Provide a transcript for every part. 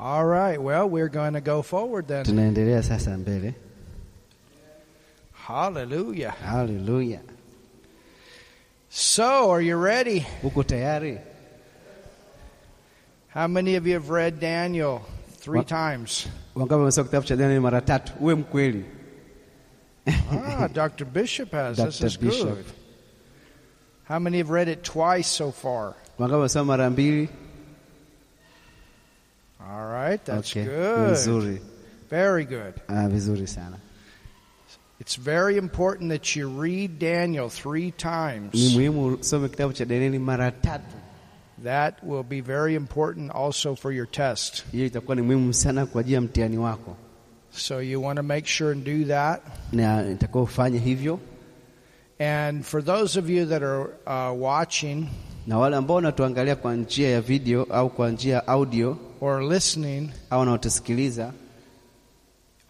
All right, well, we're going to go forward then. Tunaendelea sasa mbele. Hallelujah. Haleluya. So, are you ready? Uko tayari? How many of you have read Daniel three times? Wangapi wamesoma kitabu cha Danieli mara tatu? Uwe mkweli. Ah, Dr. Bishop has. This Dr. is Bishop. good. How many have read it twice so far? Wangapi wamesoma mara mbili? All right, that's okay. good. Very good. Vizuri sana. It's very important that you read Daniel three Ni times. muhimu usome kitabu cha Danieli mara tatu. That will be very important also for your test. Hiyo itakuwa ni muhimu sana kwa ajili ya mtihani wako, So you want to make sure and do that. na itakuwa hivyo. And for those of you that are uh, watching Na wale ambao wanatuangalia kwa njia ya video au kwa njia ya audio or listening, au wanaotusikiliza,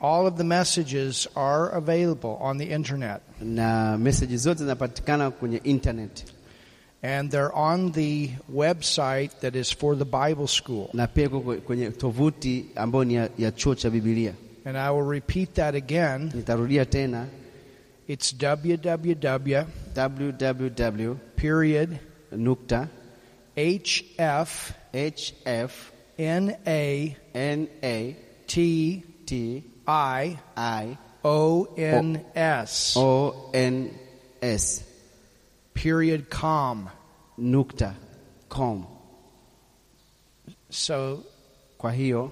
all of the messages are available on the internet. na meseji zote zinapatikana kwenye internet And they're on the website that is for the Bible school. na pia kwenye tovuti ambayo ni ya chuo cha Biblia. And I will repeat that again. Nitarudia tena It's www www period nukta. Hf hf n a n a t t i i o n s. O n s. Period com. nukta. Com. So Kwa hiyo?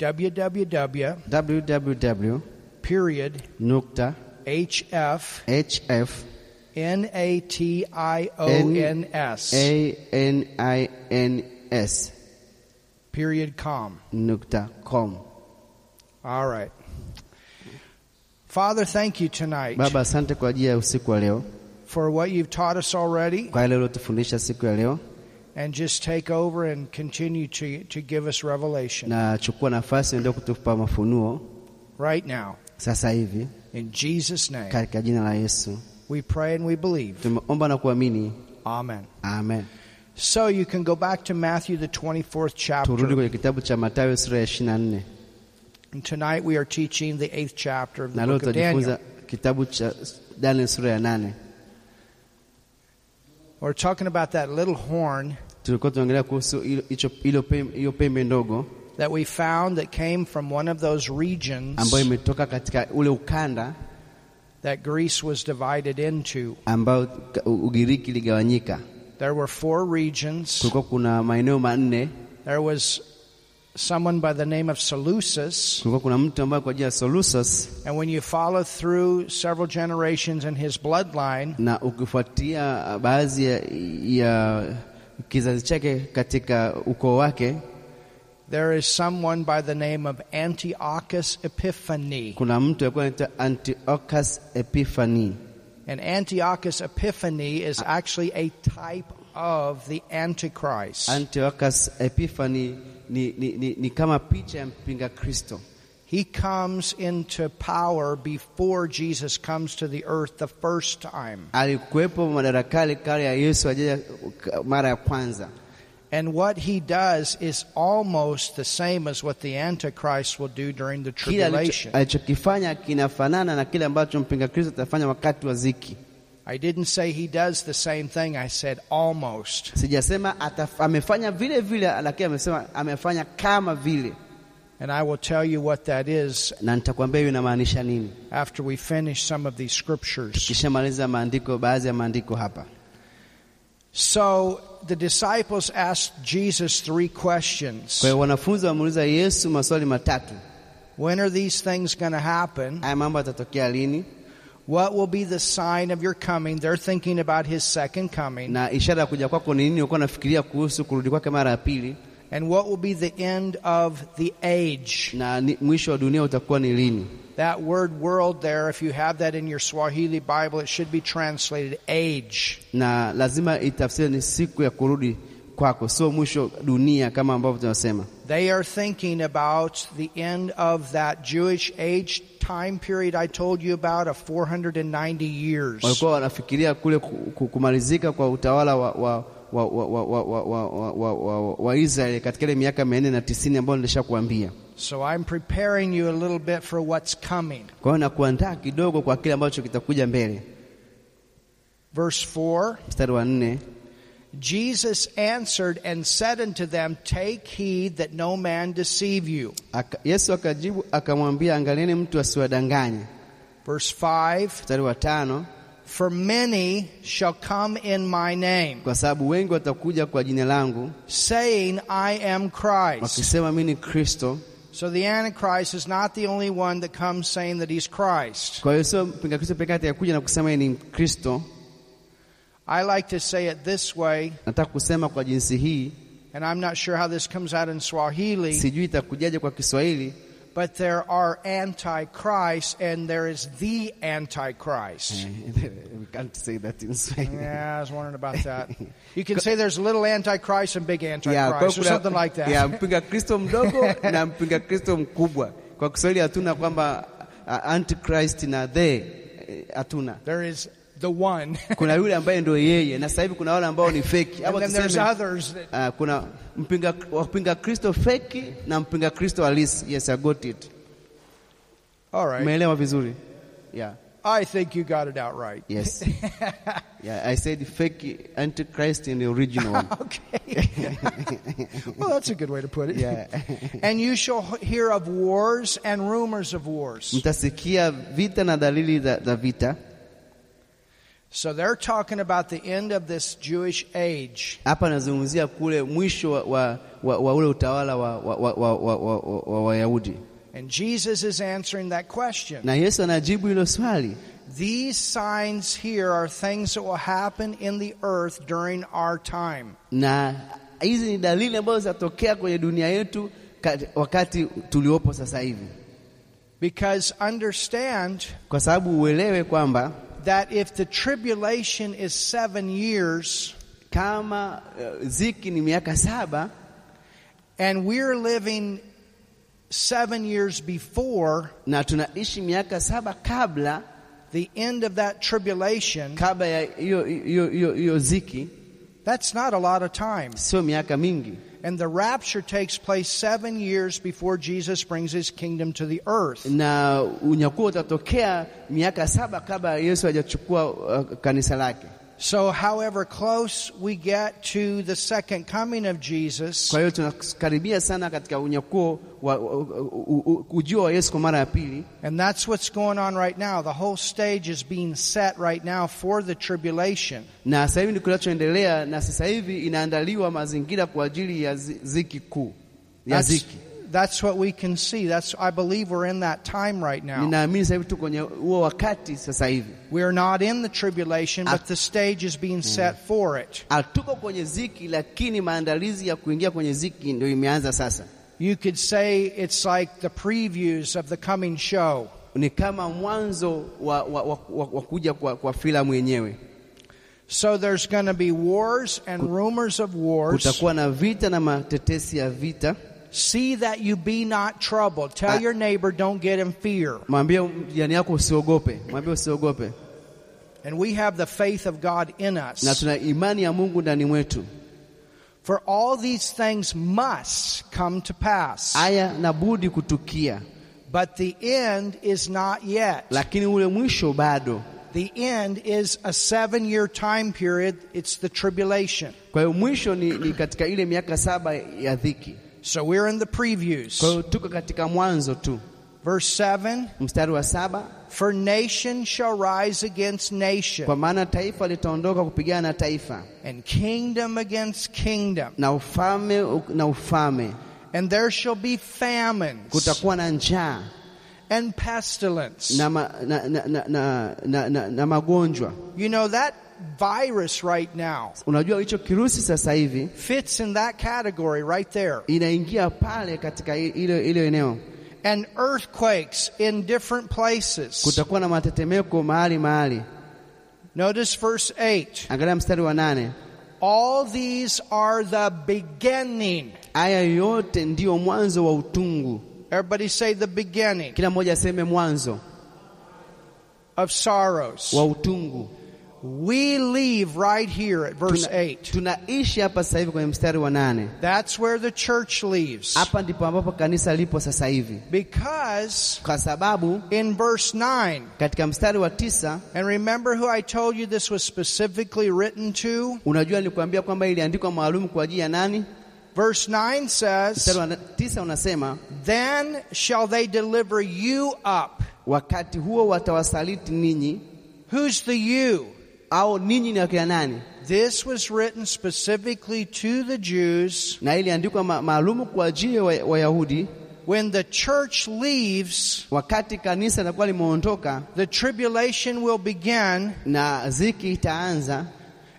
Www www period nukta. Hf hf n a t i o n s. A n i n s. Period com. nukta com. All right. Father, thank you tonight Baba, asante kwa ajili ya usiku wa leo, for what you've taught us already, kwa yale uliotufundisha siku ya leo, and just take over and continue to, to give us revelation. Na chukua nafasi ndio kutupa mafunuo. Right now. sasa hivi. In Jesus' name, katika jina la Yesu we pray and we believe. tumeomba na kuamini, Amen. amen. So you can go back to Matthew, the 24th Turudi chapter. kwenye kitabu cha Mathayo sura ya 24 And tonight we are teaching the eighth chapter of the na book of Daniel. kitabu cha Daniel sura ya nane. We're talking about that little horn Tulikuwa tunaongelea kuhusu hilo- hicho- hilo pem- hiyo pembe ndogo that we found that came from one of those regions ambayo imetoka katika ule ukanda that Greece was divided into. ambao ka- U- Ugiriki iligawanyika. There were four regions. Kulikuwa kuna maeneo manne. There was someone by the name of Seleucus. Kulikuwa kuna mtu ambaye kwa jina la Solusus, And when you follow through several generations in his bloodline, na ukifuatia uh, baadhi ya, ya kizazi chake katika ukoo wake, there is someone by the name of Antiochus Epiphanes. kuna mtu alikuwa anaitwa Antiochus Epiphanes. And Antiochus Epiphanes is actually a type of the Antichrist. Antiochus Epiphanes ni, ni, ni, ni kama picha ya mpinga Kristo. He comes into power before Jesus comes to the earth the first time. Alikuwepo madarakani kale ya Yesu ajaja mara ya kwanza, And what he does is almost the same as what the Antichrist will do during the tribulation. alichokifanya kinafanana na kile ambacho mpinga Kristo atafanya wakati wa ziki. I didn't say he does the same thing, I said almost. Sijasema amefanya vile vile, lakini amesema amefanya kama vile, And I will tell you what that is na nitakwambia hiyo inamaanisha nini after we finish some of these scriptures. kishamaliza maandiko, baadhi ya maandiko hapa. So the disciples asked Jesus three questions. Kwa wanafunzi wamuuliza Yesu maswali matatu. When are these things going to happen? Haya mambo yatatokea lini, What will be the sign of your coming? They're thinking about his second coming. na ishara ya kuja kwako ni nini? Ulikuwa unafikiria kuhusu kurudi kwake mara ya pili, And what will be the end of the age? na mwisho wa dunia utakuwa ni lini? That word world there, if you have that in your Swahili Bible, it should be translated age. Na lazima ni siku ya kurudi kwako, sio mwisho dunia kama ambavyo tunasema. They are thinking about the end of that Jewish age time period I told you about of 490 years. Walikuwa wanafikiria kule ku- ku- kumalizika kwa utawala wa, wa, wa, wa, wa, wa, wa, wa, wa, wa, wa Israeli katika ile miaka mia nne na tisini ambayo nilishakuambia. So I'm preparing you a little bit for what's coming. Kwa hiyo nakuandaa kidogo kwa kile ambacho kitakuja mbele. Verse 4 Mstari wa nne, Jesus answered and said unto them, Take heed that no man deceive you. Yesu akajibu akamwambia, angalieni mtu asiwadanganye. Verse 5 Mstari wa tano, For many shall come in my name, kwa sababu wengi watakuja kwa jina langu saying, I am Christ. wakisema mimi ni Kristo. So the Antichrist is not the only one that comes saying that he's Christ. Kwa hiyo sio mpinga Kristo pekee atakuja na kusema ni Kristo. I like to say it this way, Nataka kusema kwa jinsi hii, and I'm not sure how this comes out in Swahili, sijui itakujaje kwa Kiswahili, but there are antichrists and there is the Antichrist. we can't say that in Swahili. Yeah, I was wondering about that. You can say there's little Antichrist and big Yeah, Antichrist or something like that. yeah, mpinga Kristo mdogo na mpinga Kristo mkubwa. Kwa Kiswahili hatuna kwamba antichrist na the eh, hatuna. There is the one. Kuna yule ambaye ndio yeye, na sasa hivi kuna wale ambao ni feki. Ama then there's tuseme others that uh, kuna mpinga wapinga Kristo feki na mpinga Kristo halisi. Yes, I got it. All right. Umeelewa vizuri? Yeah. I think you got it out right. Yes. yeah, I said fake antichrist and the original. Okay. well, that's a good way to put it. Yeah. And you shall hear of wars and rumors of wars. Mtasikia vita na dalili za vita. So they're talking about the end of this Jewish age. Hapa nazungumzia kule mwisho wa, wa, wa, wa ule utawala wa wa, wa, wa, wa, wa, wa And Jesus is answering that question. na Yesu anajibu hilo swali. These signs here are things that will happen in the earth during our time. Na hizi ni dalili ambazo zitatokea kwenye dunia yetu kat- wakati tuliopo sasa hivi, Because understand kwa sababu uelewe kwamba that if the tribulation is seven years kama uh, ziki ni miaka saba and we're living seven years before na tunaishi miaka saba kabla the end of that tribulation, kabla ya hiyo ziki, that's not a lot of time. sio miaka mingi, And the rapture takes place seven years before Jesus brings his kingdom to the earth. na. So, however close we get to the second coming of Jesus, Kwa hiyo tunakaribia sana katika unyakuo wa wa- u- u- ujio wa Yesu kwa mara ya pili, and that's what's going on right now. The whole stage is being set right now for the tribulation. na sasa hivi ndiko kinachoendelea, na sasa hivi inaandaliwa mazingira kwa ajili ya zi- ziki kuu ya ziki. That's what we can see. That's I believe we're in that time right now. Ninaamini sasa hivi tuko kwenye huo wakati sasa hivi, We're not in the tribulation, but the stage is being mm. set for it. Ah, hatuko kwenye ziki, lakini maandalizi ya kuingia kwenye ziki ndio imeanza sasa. You could say it's like the previews of the coming show. Ni kama mwanzo wa, wa, wa, wa, wa kuja kwa, kwa filamu yenyewe. So there's going to be wars and rumors of wars. Kutakuwa na vita na matetesi ya vita. See that you be not troubled. Tell Ah. your neighbor, don't get in fear. Mwambie jirani yako usiogope, mwambie usiogope, And we have the faith of God in na us. tuna imani ya Mungu ndani mwetu. For all these things must come to pass. Haya na budi kutukia, But the end is not yet. lakini ule mwisho bado. The end is a seven year time period. It's the tribulation. Kwa hiyo mwisho ni, ni katika ile miaka saba ya dhiki. So we're in the previews. hiyo tuko katika mwanzo tu. Verse 7 Mstari wa saba, For nation shall rise against nation, kwa maana taifa litaondoka kupigana na taifa and kingdom against kingdom. na ufalme na ufalme, And there shall be famines kutakuwa na njaa and pestilence. na, ma, na, na, na, na, na, na, na magonjwa. You know, that virus right now Unajua hicho kirusi sasa hivi fits in that category right there. inaingia pale katika ile ile eneo. And earthquakes in different places. Kutakuwa na matetemeko mahali mahali. Notice verse 8. Angalia mstari wa nane. All these are the beginning. Haya yote ndiyo mwanzo wa utungu. Everybody say the beginning Kila mmoja aseme mwanzo of sorrows. wa utungu. We leave right here at verse Tuna- 8. tunaishi hapa sasa hivi kwenye mstari wa nane. That's where the church leaves. Hapa ndipo ambapo kanisa lipo sasa hivi, Because kwa sababu in verse 9, katika mstari wa tisa and remember who I told you this was specifically written to? unajua nilikwambia kwamba iliandikwa maalum kwa ajili ya nani? Verse 9 says, tisa unasema Then shall they deliver you up. wakati huo watawasaliti ninyi, Who's the you? Au ninyi ni nani? This was written specifically to the Jews. Na iliandikwa maalumu kwa ajili ya Wayahudi. When the church leaves, Wakati kanisa litakuwa limeondoka the tribulation will begin, na ziki itaanza,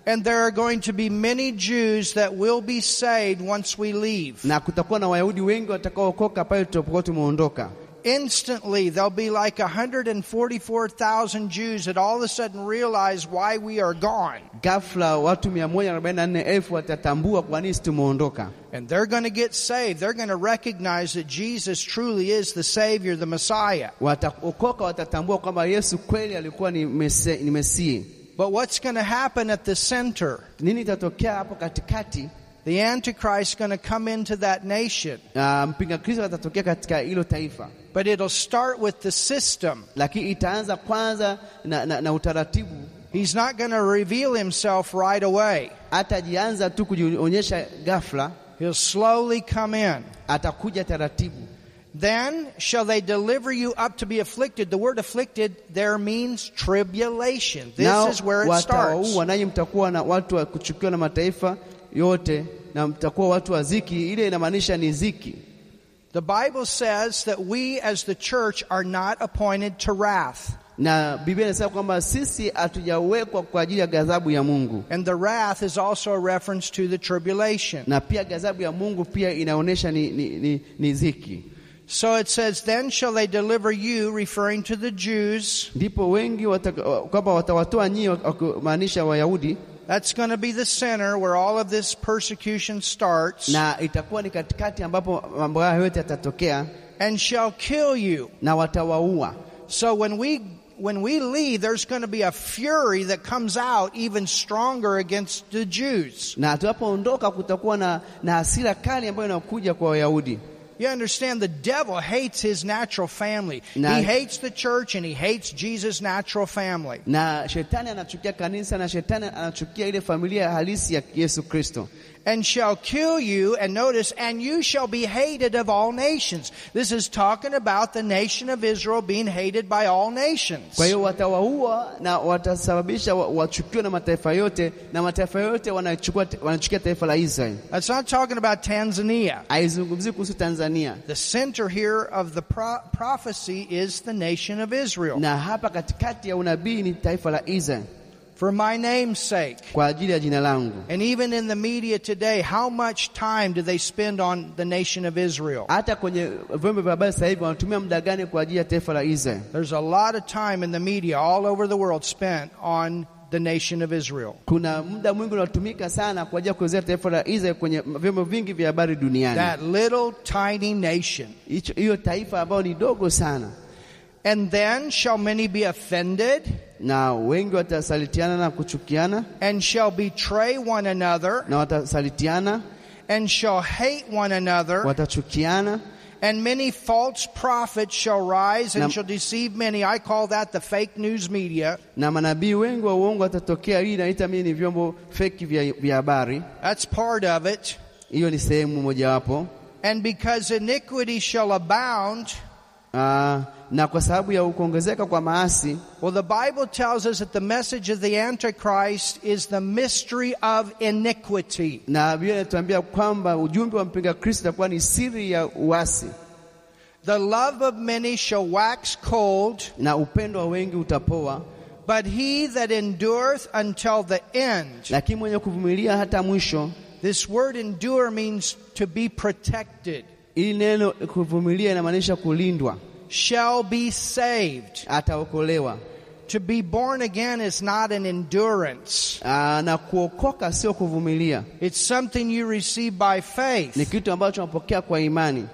and there are going to be many Jews that will be saved once we leave. na kutakuwa na Wayahudi wengi watakaookoka pale tutapokuwa tumeondoka. Instantly, there'll be like 144,000 Jews that all of a sudden realize why we are gone. Ghafla watu 144,000 watatambua kwa nini tumeondoka, And they're going to get saved. They're going to recognize that Jesus truly is the Savior, the Messiah. wataokoka, watatambua kwamba Yesu kweli alikuwa ni, mese. But what's going to happen at the center? Nini itatokea hapo katikati? The Antichrist is going to come into that nation. Uh, mpinga Kristo atatokea katika hilo taifa, But it'll start with the system. lakini itaanza kwanza na, na, na utaratibu. He's not going to reveal himself right away. Hatajianza tu kujionyesha ghafla, He'll slowly come in. atakuja taratibu. Then shall they deliver you up to be afflicted. The word afflicted there means tribulation. This Nao is where it starts. watawaua, nanyi mtakuwa na watu wa kuchukiwa na mataifa yote, na mtakuwa watu wa ziki. Ile inamaanisha ni ziki. The Bible says that we as the church are not appointed to wrath. na Biblia inasema kwamba sisi hatujawekwa kwa ajili ya ghadhabu ya Mungu, And the wrath is also a reference to the tribulation. na pia ghadhabu ya Mungu pia inaonyesha ni, ni, ni, ni ziki. So it says, Then shall they deliver you, referring to the Jews. Ndipo wengi kwamba watawatoa nyinyi, wakimaanisha Wayahudi, That's going to be the center where all of this persecution starts. na itakuwa ni katikati ambapo mambo hayo yote yatatokea, And shall kill you. na watawaua. So when we when we leave, there's going to be a fury that comes out even stronger against the Jews. Na tunapoondoka kutakuwa na, na hasira kali ambayo inakuja kwa Wayahudi. You understand, the devil hates his natural family. Na- he hates the church and he hates Jesus' natural family. na shetani anachukia kanisa na shetani anachukia ile familia halisi ya Yesu Kristo. And shall kill you, and notice, and you shall be hated of all nations. This is talking about the nation of Israel being hated by all nations. Kwa hiyo watawaua na watasababisha wachukiwe na mataifa yote, na mataifa yote wanachukua wanachukia taifa la Israeli. That's not talking about Tanzania. Haizungumzii kuhusu Tanzania, The center here of the pro- prophecy is the nation of Israel. na hapa katikati ya unabii ni taifa la Israeli For my name's sake. kwa ajili ya jina langu. And even in the media today, how much time do they spend on the nation of Israel? Hata kwenye vyombo vya habari sasa hivi wanatumia muda gani kwa ajili ya taifa la Israeli? There's a lot of time in the media all over the world spent on the nation of Israel. Kuna muda mwingi unatumika sana kwa ajili ya kuelezea taifa la Israeli kwenye vyombo vingi vya habari duniani. That little tiny nation. Hiyo taifa ambayo ni dogo sana, And then shall many be offended na wengi watasalitiana na kuchukiana and shall betray one another na watasalitiana, and shall hate one another. watachukiana And many false prophets shall rise and Nam- shall deceive many. I call that the fake news media. na manabii wengi wa uongo watatokea. Hii inaita mimi ni vyombo feki vya vya habari. That's part of it. Hiyo ni sehemu mojawapo. And because iniquity shall abound, Ah, na kwa sababu ya kuongezeka kwa maasi, well, the Bible tells us that the message of the Antichrist is the mystery of iniquity. na Biblia inatuambia kwamba ujumbe wa mpinga Kristo utakuwa ni siri ya uasi, The love of many shall wax cold, na upendo wa wengi utapoa, but he that endureth until the end. lakini mwenye kuvumilia hata mwisho. This word endure means to be protected, Ili neno kuvumilia inamaanisha kulindwa, shall be saved. ataokolewa. To be born again is not an endurance. Ah, na kuokoka sio kuvumilia, It's something you receive by ni faith. kitu ambacho unapokea kwa imani.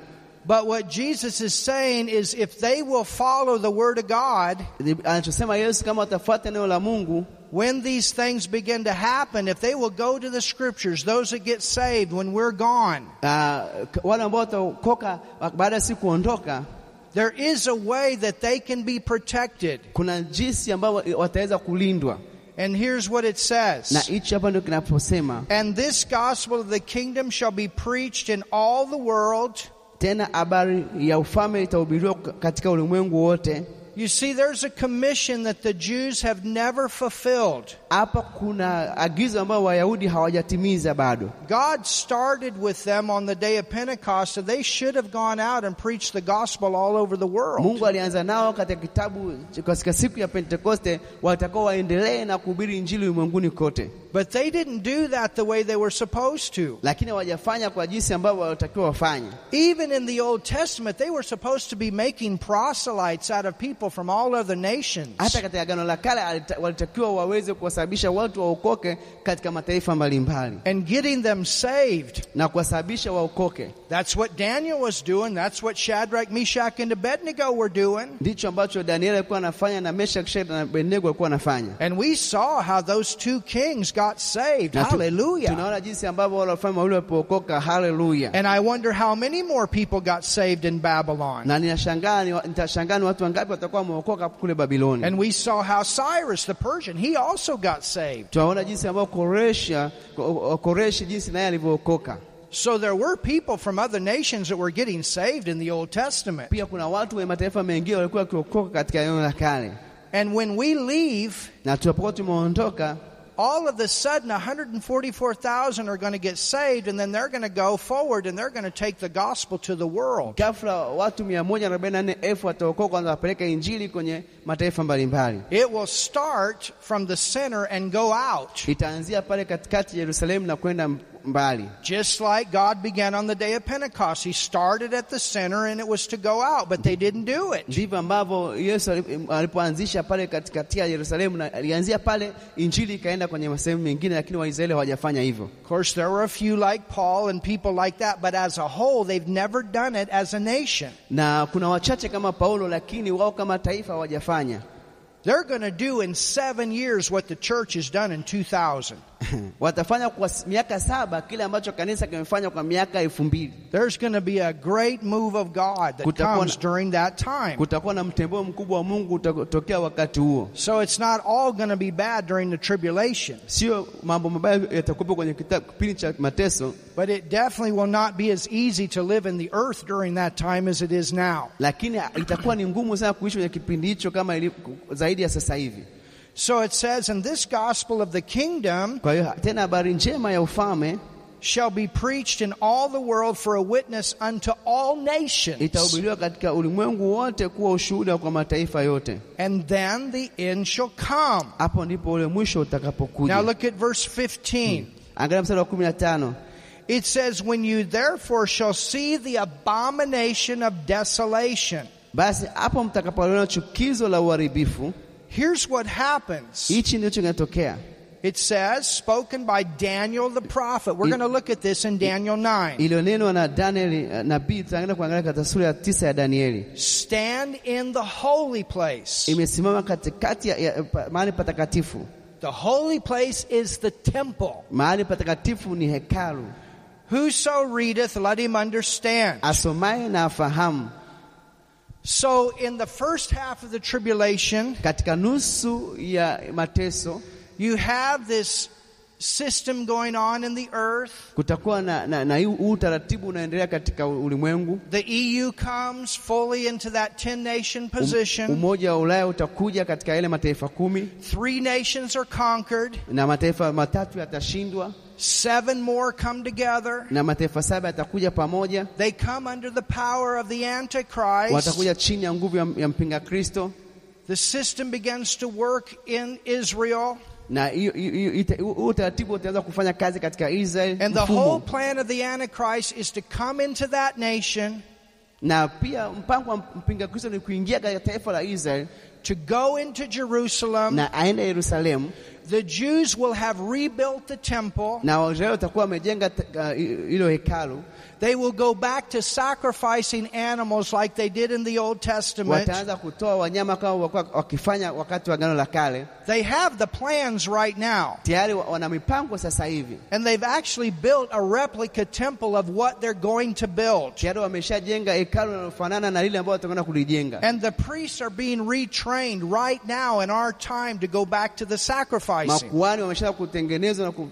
But what Jesus is saying is if they will follow the Word of God, Anachosema Yesu, kama watafuata neno la Mungu, when these things begin to happen, if they will go to the scriptures, those that get saved when we're gone, uh, wale ambao wataokoka baada ya siku kuondoka, there is a way that they can be protected. kuna jinsi ambao wataweza kulindwa, And here's what it na says. hichi hapa ndio kinaposema And this gospel of the kingdom shall be preached in all the world. tena, habari ya ufalme itahubiriwa katika ulimwengu wote. You see, there's a commission that the Jews have never fulfilled. Hapa kuna agizo ambayo Wayahudi hawajatimiza bado. God started with them on the day of Pentecost, so they should have gone out and preached the gospel all over the world. Mungu alianza nao katika kitabu katika siku ya Pentekoste, watakao waendelee na kuhubiri injili ulimwenguni kote, But they didn't do that the way they were supposed to. lakini hawajafanya kwa jinsi ambavyo walitakiwa wafanye. Even in the Old Testament, they were supposed to be making proselytes out of people from all other nations. Hata katika Agano la Kale walitakiwa waweze kuwasababisha watu waokoke katika mataifa mbalimbali And getting them saved. na kuwasababisha waokoke. That's what Daniel was doing. That's what Shadrach, Meshach, and Abednego were doing. Ndicho ambacho Danieli alikuwa anafanya na Meshach, Shadraka na Abednego alikuwa anafanya. And we saw how those two kings got saved. Hallelujah. Tunaona jinsi ambavyo wale wafalme wawili walipookoka. Haleluya! And I wonder how many more people got saved in Babylon. Na ninashangaa nitashangaa watu wangapi watakuwa wameokoka kule Babiloni. And we saw how Cyrus the Persian, he also got saved. Tunaona jinsi ambavyo Koresha, Ko- Koreshi jinsi naye alivyookoka. So there were people from other nations that were getting saved in the Old Testament. Pia kuna watu wa mataifa mengine walikuwa wakiokoka katika la kale, And when we leave, na tunapokuwa tumeondoka, all of a sudden 144,000 are going to get saved and then they're going to go forward and they're going to take the gospel to the world. ghafla watu mia moja na nne elfu wataokoka, kwanza wapeleka injili kwenye mataifa mbalimbali. It will start from the center and go out. Itaanzia pale katikati Yerusalemu na kwenda mbali, Just like God began on the day of Pentecost. He started at the center and it was to go out, but they didn't do it. ndivyo ambavyo Yesu alipoanzisha pale katikati ya Yerusalemu, na alianzia pale, injili ikaenda kwenye sehemu mengine, lakini Waisraeli hawajafanya hivyo. Of course, there were a few like Paul and people like that, but as a whole, they've never done it as a nation. Na kuna wachache kama Paulo, lakini wao kama taifa hawajafanya. They're going to do in seven years what the church has done in 2000. watafanya kwa miaka saba kile ambacho kanisa kimefanya kwa miaka elfu mbili. There's going to be a great move of God that comes during that time. Kutakuwa na mtembeo mkubwa wa Mungu utatokea wakati huo. So it's not all going to be bad during the tribulation, Sio mambo mabaya yatakuwepo kwenye kipindi cha mateso, but it definitely will not be as easy to live in the earth during that time as it is now. lakini itakuwa ni ngumu sana kuishi kwenye kipindi hicho kama zaidi ya sasa hivi. So it says, in this gospel of the kingdom Kwa hiyo tena habari njema ya ufalme shall be preached in all the world for a witness unto all nations. itahubiriwa katika ulimwengu wote kuwa ushuhuda kwa mataifa yote. And then the end shall come. Hapo ndipo ule mwisho Now look at verse 15. Hmm. Angalia mstari wa kumi na tano. It says, When you therefore shall see the abomination of desolation. Basi hapo mtakapoona chukizo la uharibifu, Here's what happens. hichi ndicho kinatokea. It says, spoken by Daniel the prophet. We're going to look at this in Daniel 9. iliyonenwa na Danieli eh, nabii. Tutaenda kuangalia katika sura ya tisa ya Danieli. Stand in the holy place. Imesimama katikati ya, ya mahali patakatifu. The holy place is the temple. Mahali patakatifu ni hekalu. Whoso readeth, let him understand. Asomaye na afahamu. So, in the first half of the tribulation, Katika nusu ya mateso you have this system going on in the earth. kutakuwa na, na, na utaratibu unaendelea katika ulimwengu. The EU comes fully into that 10 nation um, position. Umoja wa Ulaya utakuja katika yale mataifa kumi Three nations are conquered. na mataifa matatu yatashindwa Seven more come together. na mataifa saba yatakuja pamoja, They come under the power of the Antichrist. watakuja chini ya nguvu ya, ya mpinga Kristo The system begins to work in Israel. na hiyo- hiyo- hiyo- ita- huu utaratibu utaanza kufanya kazi katika Israel And the whole plan of the Antichrist is to come into that nation, na pia mpango wa mpinga Kristo ni kuingia katika taifa la Israel to go into Jerusalem, na aende Yerusalemu The Jews will have rebuilt the temple. na Waisraeli watakuwa wamejenga uh, hilo hekalu, They will go back to sacrificing animals like they did in the Old Testament. wataanza kutoa wanyama kama walikuwa wakifanya wakati wa Agano la Kale. They have the plans right now. Tayari wana mipango sasa hivi, And they've actually built a replica temple of what they're going to build. tayari wameshajenga hekalu linalofanana na lile ambalo watakwenda kulijenga, And the priests are being retrained right now in our time to go back to the sacrificing. makuhani wamesha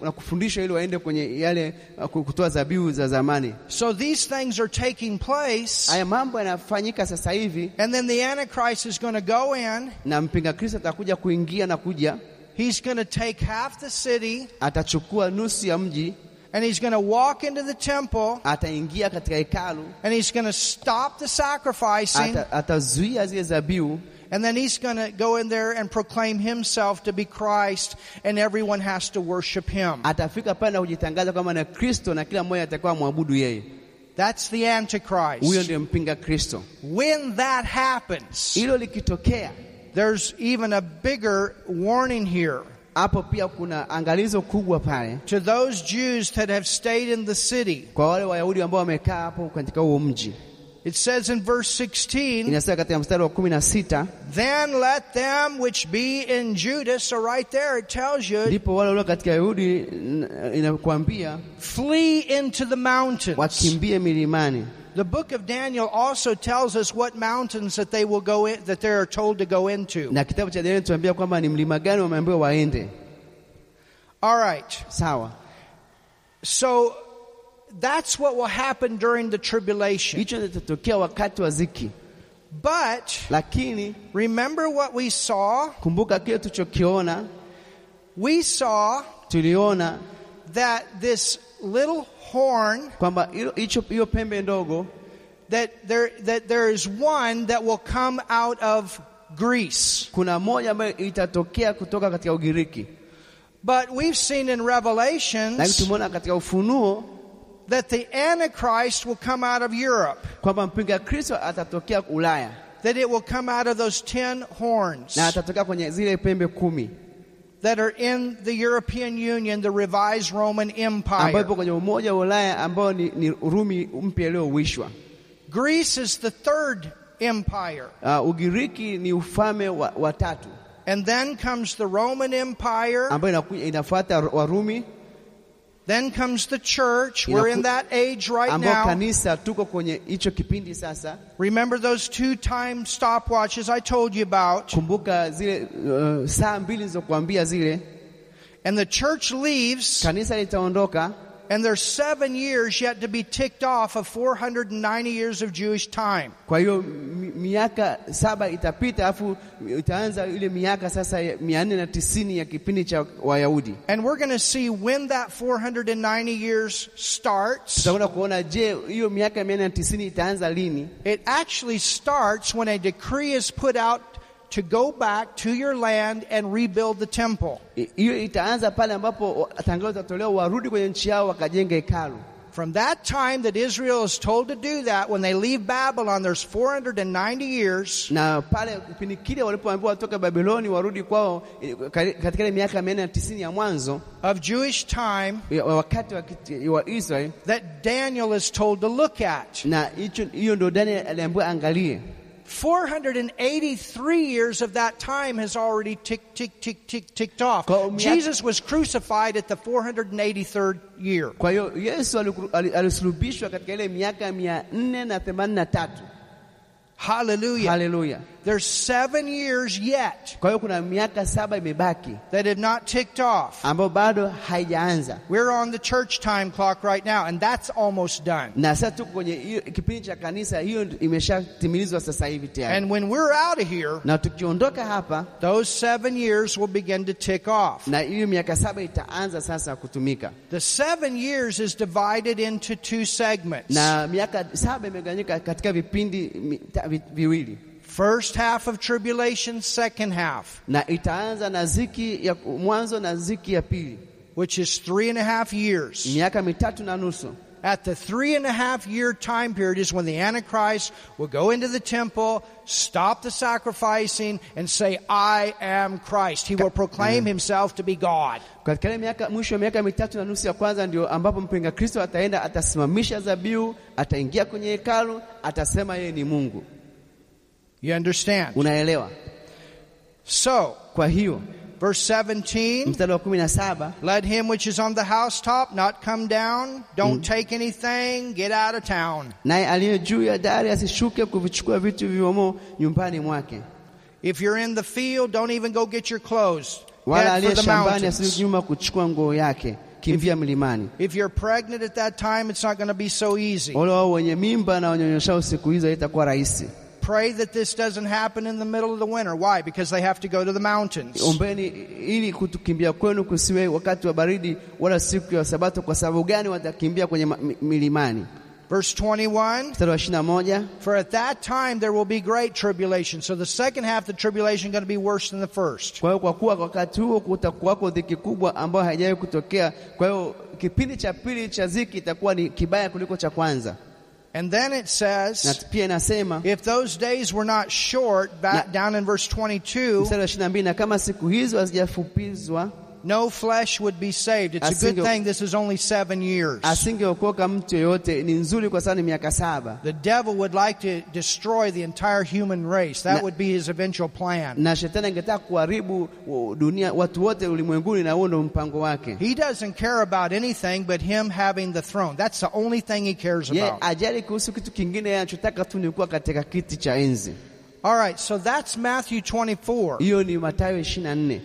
na kufundishwa ili waende kwenye yale uh, kutoa dhabihu za zamani. So these things are taking place. Haya mambo yanafanyika sasa hivi, And then the Antichrist is going to go in. na mpinga Kristo atakuja kuingia na kuja, He's going to take half the city atachukua nusu ya mji, and he's going to walk into the temple ataingia katika hekalu, and he's going to stop the sacrificing. ata, atazuia zile dhabihu And then he's going to go in there and proclaim himself to be Christ, and everyone has to worship him. atafika pale na kujitangaza kwamba na Kristo na kila mmoja atakuwa mwabudu yeye. That's the Huyo Antichrist. ndiye mpinga Kristo. When that happens, Hilo likitokea, there's even a bigger warning here hapo pia kuna angalizo kubwa pale to those Jews that have stayed in the city. kwa wale Wayahudi ambao wamekaa hapo katika huo mji. It says in verse 16, Inasema katika mstari wa kumi na sita Then let them which be in Judah, so right there it tells you, ndipo wale walio katika Yahudi n- inakwambia flee into the mountains. wakimbie milimani. The book of Daniel also tells us what mountains that they will go in, that they are told to go into. Na kitabu cha Danieli tuambia kwamba ni mlima gani wameambiwa waende. All right. Sawa, So that's what will happen during the tribulation. hicho kitatokea wakati wa ziki, But lakini remember what we saw? kumbuka kile tulichokiona. We saw Tuliona that this little horn kwamba hiyo pembe ndogo that there that there is one that will come out of Greece. kuna moja ambayo itatokea kutoka katika Ugiriki, But we've seen in Revelations tumeona katika Ufunuo that the Antichrist will come out of Europe. kwamba mpinga Kristo atatokea Ulaya That it will come out of those ten horns na atatokea kwenye zile pembe kumi that are in the European Union, the revised Roman ambayo Empire. ipo kwenye Umoja wa Ulaya ambao ni, ni Rumi mpya iliyowishwa. Greece is the third empire. Uh, Ugiriki ni ufalme wa, wa tatu And then comes the Roman Empire. ambayo inafuata Warumi Then comes the church. We're in that age right now. kanisa tuko kwenye hicho kipindi sasa. Remember those two time stopwatches I told you about. Kumbuka zile uh, saa mbili zile, And the church leaves, kanisa litaondoka and there's seven years yet to be ticked off of 490 years of Jewish time. Kwa hiyo miaka saba itapita, alafu itaanza ile miaka sasa ya mia nne na tisini ya kipindi cha Wayahudi. And we're going to see when that 490 years starts. Tutakwenda kuona, je, hiyo miaka mia nne na tisini itaanza lini? It actually starts when a decree is put out to go back to your land and rebuild the temple. Hiyo itaanza pale ambapo tangazo litatolewa, warudi kwenye nchi yao wakajenga hekalu. From that time that Israel is told to do that, when they leave Babylon, there's 490 years. Na pale kipindi kile walipoambiwa watoke Babiloni warudi kwao, eh, kari- katika ile miaka mia nne na tisini ya mwanzo of Jewish time wakati wa, kiti- that Daniel is told to look at. na hiyo ndio Daniel aliambiwa angalie 483 years of that time has already tick, tick, tick, tick, ticked off. Kwa Jesus was crucified at the 483rd year. Kwa hiyo Yesu alisulubishwa katika ile miaka mia nne na themanini na tatu. Hallelujah. There's seven years yet Kwa hiyo kuna miaka saba imebaki that have not ticked off. ambayo bado haijaanza, We're on the church time clock right now, and that's almost done. na sasa tuko kwenye kipindi cha kanisa, hiyo imeshatimilizwa sasa hivi tayari. And when we're out of here, Na tukiondoka hapa, those seven years will begin to tick off. na hiyo miaka saba itaanza sasa kutumika, The seven years is divided into two segments. na miaka saba imegawanyika katika vipindi mi- ta- vi- viwili, First half of tribulation, second half, na itaanza na ziki ya mwanzo na ziki ya pili, which is three and a half years. miaka mitatu na nusu. At the three and a half year time period is when the Antichrist will go into the temple, stop the sacrificing, and say, I am Christ. He will proclaim mm. himself to be God. Katika ile miaka mwisho miaka mitatu na nusu ya kwanza ndio ambapo mpinga Kristo ataenda, atasimamisha zabiu, ataingia kwenye hekalu, atasema yeye ni Mungu. You understand? Unaelewa? So, Kwa hiyo verse 17. mstari wa kumi na saba Let him which is on the housetop not come down. Don't mm. take anything. Get out of town. naye aliye juu ya dari asishuke kuvichukua vitu vivyomo nyumbani mwake, If you're in the field, don't even go get your clothes. Head for the mountains. asirudi nyuma kuchukua nguo yake, kimbia mlimani. If you're pregnant at that time, it's not going to be so easy. Wale wao wenye mimba na wanyonyeshao siku hizo itakuwa rahisi. Pray that this doesn't happen in the middle of the winter. Why? Because they have to go to the mountains. Ombeni ili kutukimbia kwenu kusiwe wakati wa baridi wala siku ya Sabato. Kwa sababu gani? Watakimbia kwenye milimani. Verse 21 Mstari wa ishirini na moja For at that time there will be great tribulation. So the second half of the tribulation is going to be worse than the first. Kwa kuwa wakati huo kutakuwako dhiki kubwa ambayo haijawahi kutokea. Kwa hiyo kipindi cha pili cha dhiki itakuwa ni kibaya kuliko cha kwanza, And then it na says, pia inasema if those days were not short, back down in verse 22, mstari wa ishirini na mbili na kama siku hizo hazijafupizwa no flesh would be saved. It's a good thing this is only seven years. asingeokoka mtu yeyote. Ni nzuri kwa sababu miaka saba, The devil would like to destroy the entire human race. That Na- would be his eventual plan. na shetani angetaka kuharibu uh, dunia, watu wote ulimwenguni, na huo ndio mpango wake. He doesn't care about anything but him having the throne. That's the only thing he cares about. ajali kuhusu kitu kingine, anachotaka tu ni kuwa katika kiti cha enzi. All right, so that's Matthew 24. Hiyo ni Mathayo ishirini na nne.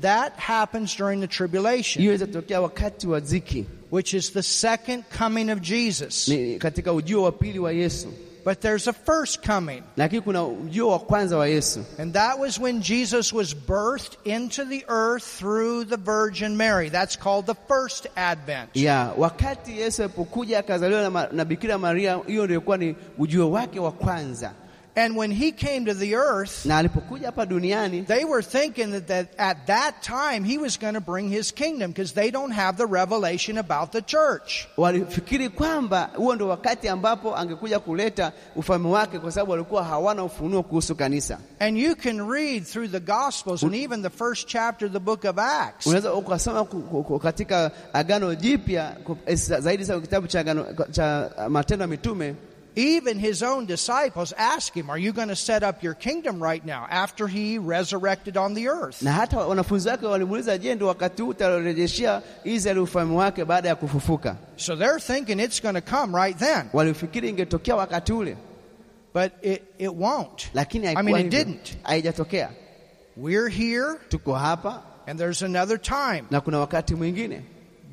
That happens during the tribulation, Hiyo itatokea wakati wa dhiki, which is the second coming of Jesus. ni katika ujio wa pili wa Yesu, But there's a first coming, lakini kuna ujio wa kwanza wa Yesu, and that was when Jesus was birthed into the earth through the Virgin Mary. That's called the first advent. ya wakati Yesu alipokuja akazaliwa na Bikira Maria. Hiyo ndio ilikuwa ni ujio wake wa kwanza, And when he came to the earth, na alipokuja hapa duniani they were thinking that, that at that time he was going to bring his kingdom because they don't have the revelation about the church. walifikiri kwamba huo ndio wakati ambapo angekuja kuleta ufalme wake, kwa sababu walikuwa hawana ufunuo kuhusu kanisa. And you can read through the Gospels and even the first chapter of the book of Acts. Unaweza ukasoma ku- ku- ku- katika Agano Jipya eh, zaidi sana kitabu cha eh, Matendo ya Mitume Even his own disciples ask him, Are you going to set up your kingdom right now after he resurrected on the earth? na hata wanafunzi wake walimuuliza, je, ndio wakati huu utarejeshea Israeli ufalme wake baada ya kufufuka? So they're thinking it's going to come right then. Walifikiri ingetokea wakati ule, But it, it won't. lakini I mean, it didn't. Haijatokea. We're here Tuko hapa and there's another time. na kuna wakati mwingine.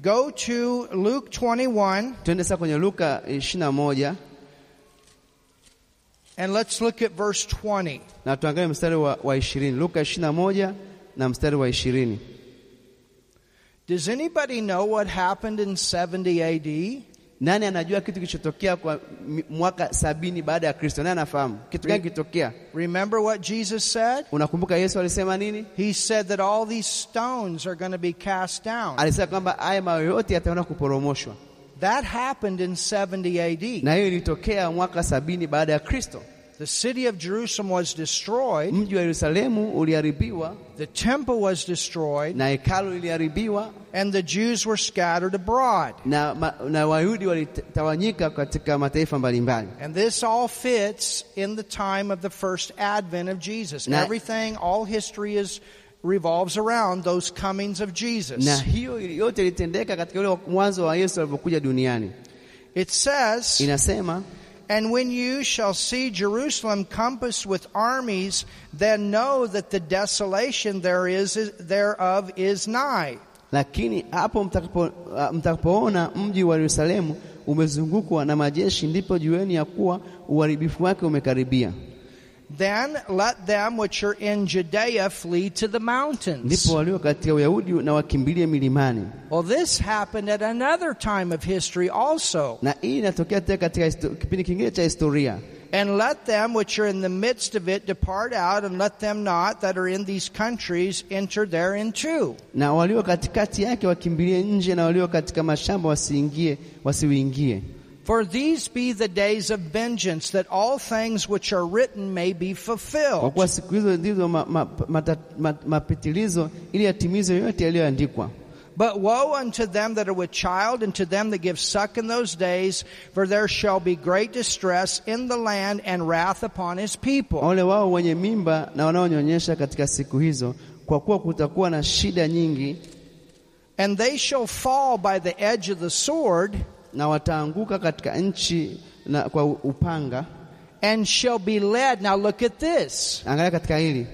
Go to Luke 21 Twende sasa kwenye Luka 21 and let's look at verse 20. na tuangalie mstari wa, wa 20. Luka 21 na mstari wa 20. Does anybody know what happened in 70 AD? Nani anajua kitu kilichotokea kwa mwaka sabini baada ya Kristo? Nani anafahamu kitu gani kilitokea? Remember what Jesus said? Unakumbuka Yesu alisema nini? He said that all these stones are going to be cast down. Alisema kwamba haya mawe yote yataenda kuporomoshwa, That happened in 70 AD. na hiyo ilitokea mwaka sabini baada ya Kristo. The city of Jerusalem was destroyed, Mji wa Yerusalemu uliharibiwa the temple was destroyed, na hekalu liliharibiwa and the Jews were scattered abroad. na, ma, na Wayahudi walitawanyika katika mataifa mbalimbali. And this all fits in the time of the first advent of Jesus. Na- Everything, all history is revolves around those comings of Jesus. Na hiyo yote ilitendeka katika ule mwanzo wa Yesu alipokuja duniani. It says, Inasema And when you shall see Jerusalem compassed with armies, then know that the desolation there is, thereof is nigh. Lakini hapo uh, mtakapoona mji wa Yerusalemu umezungukwa na majeshi, ndipo jueni ya kuwa uharibifu wake umekaribia. Then let them which are in Judea flee to the mountains. Ndipo walio katika Uyahudi na wakimbilie milimani. Well, this happened at another time of history also. Na hii inatokea tena katika kipindi kingine cha historia. And let them which are in the midst of it depart out, and let them not that are in these countries enter therein too. na walio katikati yake wakimbilie nje, na walio katika mashamba wasiingie, wasiuingie. For these be the days of vengeance, that all things which are written may be Kwa fulfilled. kuwa siku hizo ndizo ma, ma, mata- ma, mapitilizo, ili yatimizwe yote yaliyoandikwa. But woe unto them that are with child, and to them that give suck in those days, for there shall be great distress in the land, and wrath upon his people. Ole wao wenye mimba na wanaonyonyesha katika siku hizo, kwa kuwa kutakuwa na shida nyingi, And they shall fall by the edge of the sword, na wataanguka katika nchi na kwa upanga. and shall be led. Now look at this. Angalia katika hili,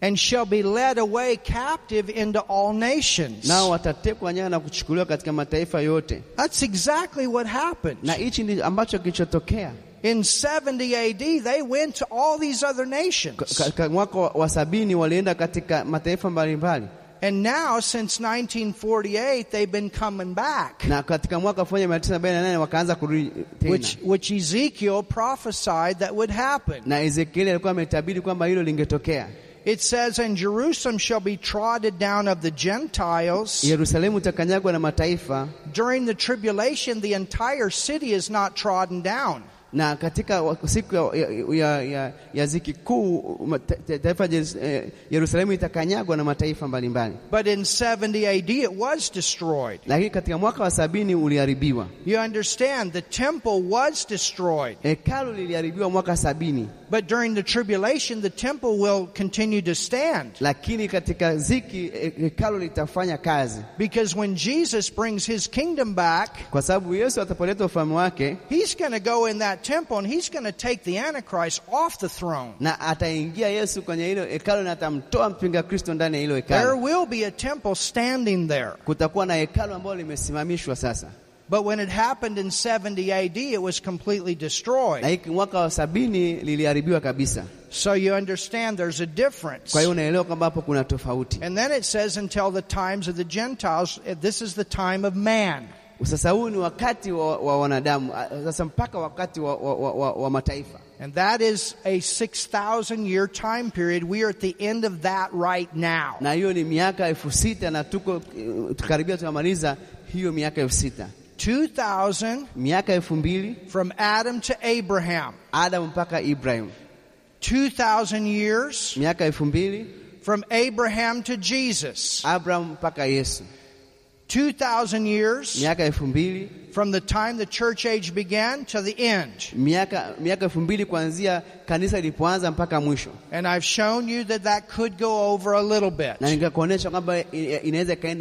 And shall be led away captive into all nations. nao watatekwa nyara na kuchukuliwa katika mataifa yote. That's exactly what happened. Na hichi ndi ambacho kilichotokea In 70 AD, they went to all these other nations. Mwaka wa- wa sabini walienda katika mataifa mbalimbali, And now, since 1948, they've been coming back. na katika mwaka 1948 wakaanza kurudi tena, Which, which Ezekiel prophesied that would happen. na Ezekieli alikuwa ametabiri kwamba hilo lingetokea. It says, And Jerusalem shall be trodden down of the Gentiles. Yerusalemu itakanyagwa na mataifa, During the tribulation, the entire city is not trodden down. Na katika siku ya, ya, ya, ya ziki kuu ma- ta- ta- taifa eh, Yerusalemu itakanyagwa na mataifa mbalimbali, But in 70 AD, it was destroyed. lakini katika mwaka wa sabini uliharibiwa. You understand, the temple was destroyed. Hekalu liliharibiwa mwaka sabini, But during the tribulation, the temple will continue to stand. lakini katika ziki eh, hekalu litafanya kazi, Because when Jesus brings his kingdom back, kwa sababu Yesu atapoleta ufalme wake he's going to go in that temple and he's going to take the Antichrist off the throne. na ataingia Yesu kwenye hilo hekalu na atamtoa mpinga Kristo ndani ya hilo There will be a temple standing there. Kutakuwa na hekalu ambalo limesimamishwa sasa, But when it happened in 70 AD, it was completely destroyed. hiki mwaka wa sabini liliharibiwa kabisa. So you understand there's a difference. Kwa hiyo unaelewa kwamba hapo kuna tofauti. And then it says, until the times of the Gentiles, this is the time of man. Sasa huu ni wakati wa, wa wanadamu, sasa mpaka wakati wa, wa, wa, wa, mataifa, And that is a 6,000 year time period. We are at the end of that right now. na hiyo ni miaka elfu sita na tuko eh, karibia tunamaliza hiyo miaka elfu sita 2,000 miaka elfu mbili from Adam to Abraham. Adamu mpaka Ibrahim, 2,000 years miaka elfu mbili from Abraham to Jesus. Abraham mpaka Yesu, 2,000 years miaka from the time the church age began to the end. miaka miaka elfu mbili kuanzia kanisa lilipoanza mpaka mwisho, And I've shown you that that could go over a little bit. na nikakuonyesha kwamba i-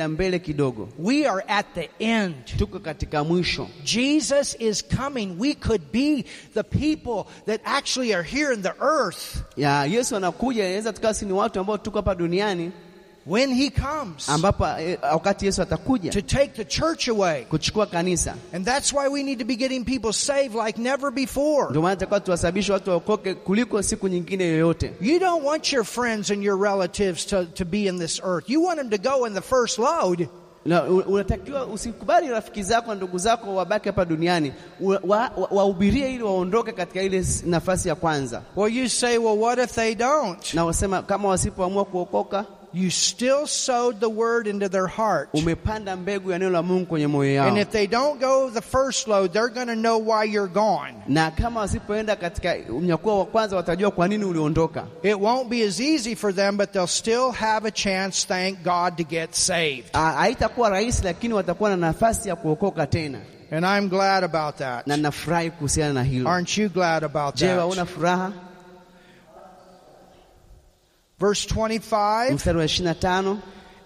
mbele kidogo. We are at the end. Tuko katika mwisho. Jesus is coming. We could be the people that actually are here in the earth ya Yesu anakuja, inaweza tukawa si ni watu ambao tuko hapa duniani, when he comes ambapo eh, wakati Yesu atakuja to take the church away. kuchukua kanisa, And that's why we need to be getting people saved like never before. ndio maana tutakuwa tuwasababisha watu waokoke kuliko siku nyingine yoyote. You don't want your friends and your relatives to, to be in this earth. You want them to go in the first load. Na unatakiwa usikubali rafiki zako na ndugu zako wabaki hapa duniani, wahubirie wa, wa ili waondoke katika ile nafasi ya kwanza, Well, you say, well, what if they don't? na wasema kama wasipoamua kuokoka, You still sowed the word into their heart. umepanda mbegu ya neno la Mungu kwenye moyo yao, And if they don't go the first load, they're going to know why you're gone. na kama wasipoenda katika unyakuo wa kwanza watajua kwa nini uliondoka. It won't be as easy for them, but they'll still have a chance, thank God, to get saved. Haitakuwa rahisi, lakini watakuwa na nafasi ya kuokoka tena, And I'm glad about that. na nafurahi kuhusiana na hilo. Aren't you glad about Je, that? furaha? Verse 25, Mstari wa 25,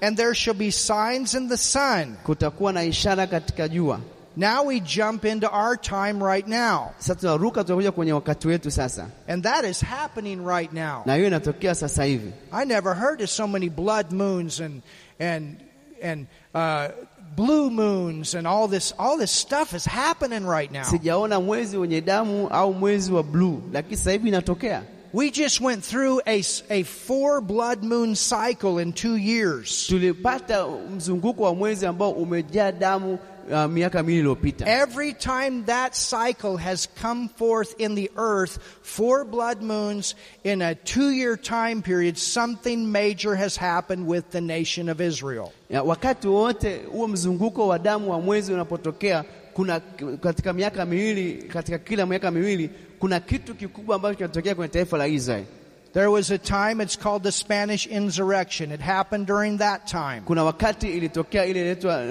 and there shall be signs in the sun. kutakuwa na ishara katika jua. Now we jump into our time right now. Sasa tunaruka, tunakuja kwenye wakati wetu sasa, And that is happening right now. na hiyo inatokea sasa hivi. I never heard of so many blood moons and, and, and, uh, blue moons and all this, all this stuff is happening right now. Sijaona mwezi wenye damu au mwezi wa bluu, lakini sasa hivi inatokea. We just went through a four blood moon cycle in two years. Tulipata mzunguko wa mwezi ambao umejaa damu uh, miaka miwili iliyopita. Every time that cycle has come forth in the earth, four blood moons in a two year time period, something major has happened with the nation of Israel. Ya, wakati wote huo mzunguko wa damu wa mwezi unapotokea, kuna katika miaka miwili, katika kila miaka miwili kuna kitu kikubwa ambacho kinatokea kwenye taifa la Israeli. There was a time, it's called the Spanish insurrection. It happened during that time. Kuna wakati ilitokea ile inaitwa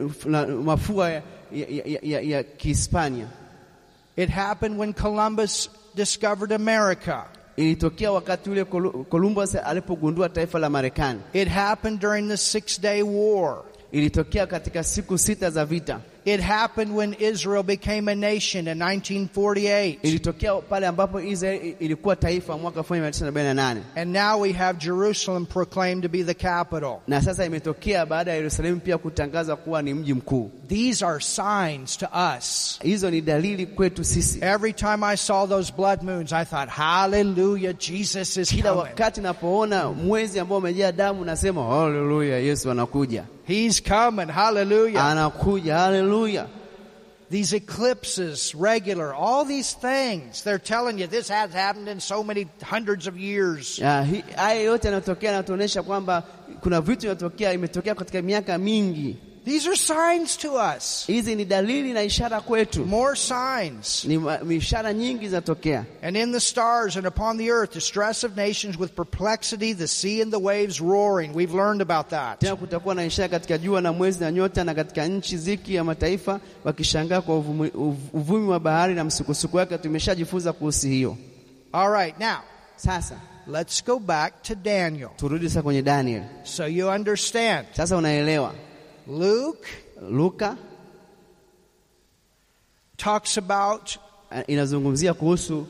uh, uh, mafua ya, ya, ya, ya, ya Kihispania. It happened when Columbus discovered America. Ilitokea wakati ule Columbus alipogundua taifa la Marekani. It happened during the Six Day War. Ilitokea katika siku sita za vita. It happened when Israel became a nation in 1948. Ilitokea pale ambapo Israeli ilikuwa taifa mwaka 1948 And now we have Jerusalem proclaimed to be the capital. na sasa imetokea baada ya Yerusalemu pia kutangazwa kuwa ni mji mkuu. These are signs to us. Hizo ni dalili kwetu sisi. Every time I saw those blood moons, I thought, hallelujah, Jesus is Kila coming. wakati napoona mwezi ambao umejaa damu nasema haleluya, Yesu anakuja, He's coming, hallelujah. anakuja, haleluya. These eclipses, regular, all these things, they're telling you this has happened in so many hundreds of years. Haya yote yanatokea, yanatuonyesha kwamba kuna vitu vinatokea, imetokea katika miaka mingi. These are signs to us. Hizi ni dalili na ishara kwetu, More signs. ni ishara nyingi zinatokea. And in the stars and upon the earth, distress of nations with perplexity, the sea and the waves roaring. We've learned about that. Tena kutakuwa na ishara katika jua na mwezi na nyota, na katika nchi ziki ya mataifa wakishangaa kwa uvumi wa bahari na msukosuko wake. Tumeshajifunza kuhusu hiyo. All right, now, Sasa let's go back to Daniel turudi sasa kwenye Daniel. so you understand. Sasa unaelewa Luke Luka talks about inazungumzia kuhusu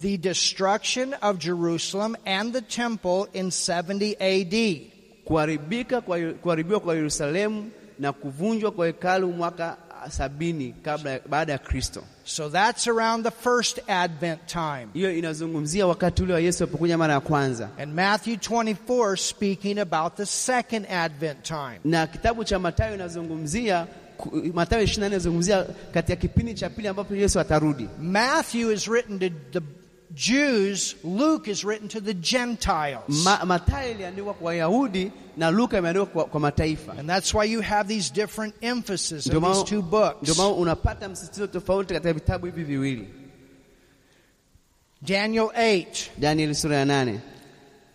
the destruction of Jerusalem and the temple in 70 AD. kuharibika kwa kuharibiwa kwa Yerusalemu na kuvunjwa kwa hekalu mwaka sabini kabla baada ya Kristo. So that's around the first Advent time. Hiyo inazungumzia wakati ule wa Yesu alipokuja mara ya kwanza, And Matthew 24 speaking about the second Advent time. na kitabu cha Mathayo inazungumzia Mathayo 24 inazungumzia katika kipindi cha pili ambapo Yesu atarudi. Matthew is written to the Jews, Luke is written to the Gentiles. Ma, Mathayo iliandikwa kwa Wayahudi na Luka imeandikwa kwa, kwa mataifa. And that's why you have these different emphasis Ndio of these two books. ndio maana unapata msisitizo tofauti katika vitabu hivi viwili. Daniel 8, Danieli sura ya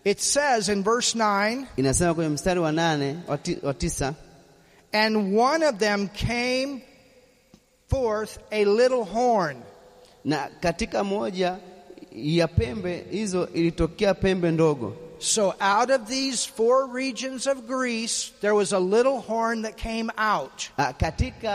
it says in verse 9, inasema kwenye mstari wa wa ti- wa tisa and one of them came forth a little horn. na katika moja ya pembe hizo ilitokea pembe ndogo. So out of these four regions of Greece, there was a little horn that came out. Ah, Katika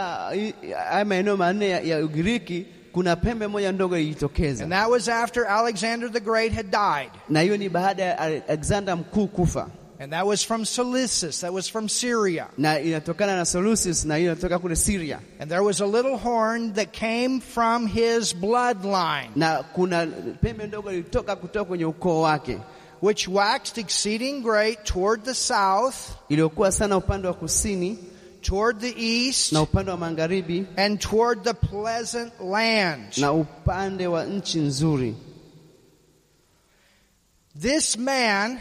haya maeneo manne ya, ya Ugiriki kuna pembe moja ndogo ilijitokeza, And that was after Alexander the Great had died. na hiyo ni baada ya Alexander mkuu kufa, And that was from Seleucus, that was from Syria. na inatokana na Seleucus, na hiyo inatoka kule Syria, And there was a little horn that came from his bloodline, na kuna pembe ndogo ilitoka kutoka kwenye ukoo wake which waxed exceeding great toward the south, iliyokuwa sana upande wa kusini toward the east, and toward the pleasant land. na wa nchi. This man,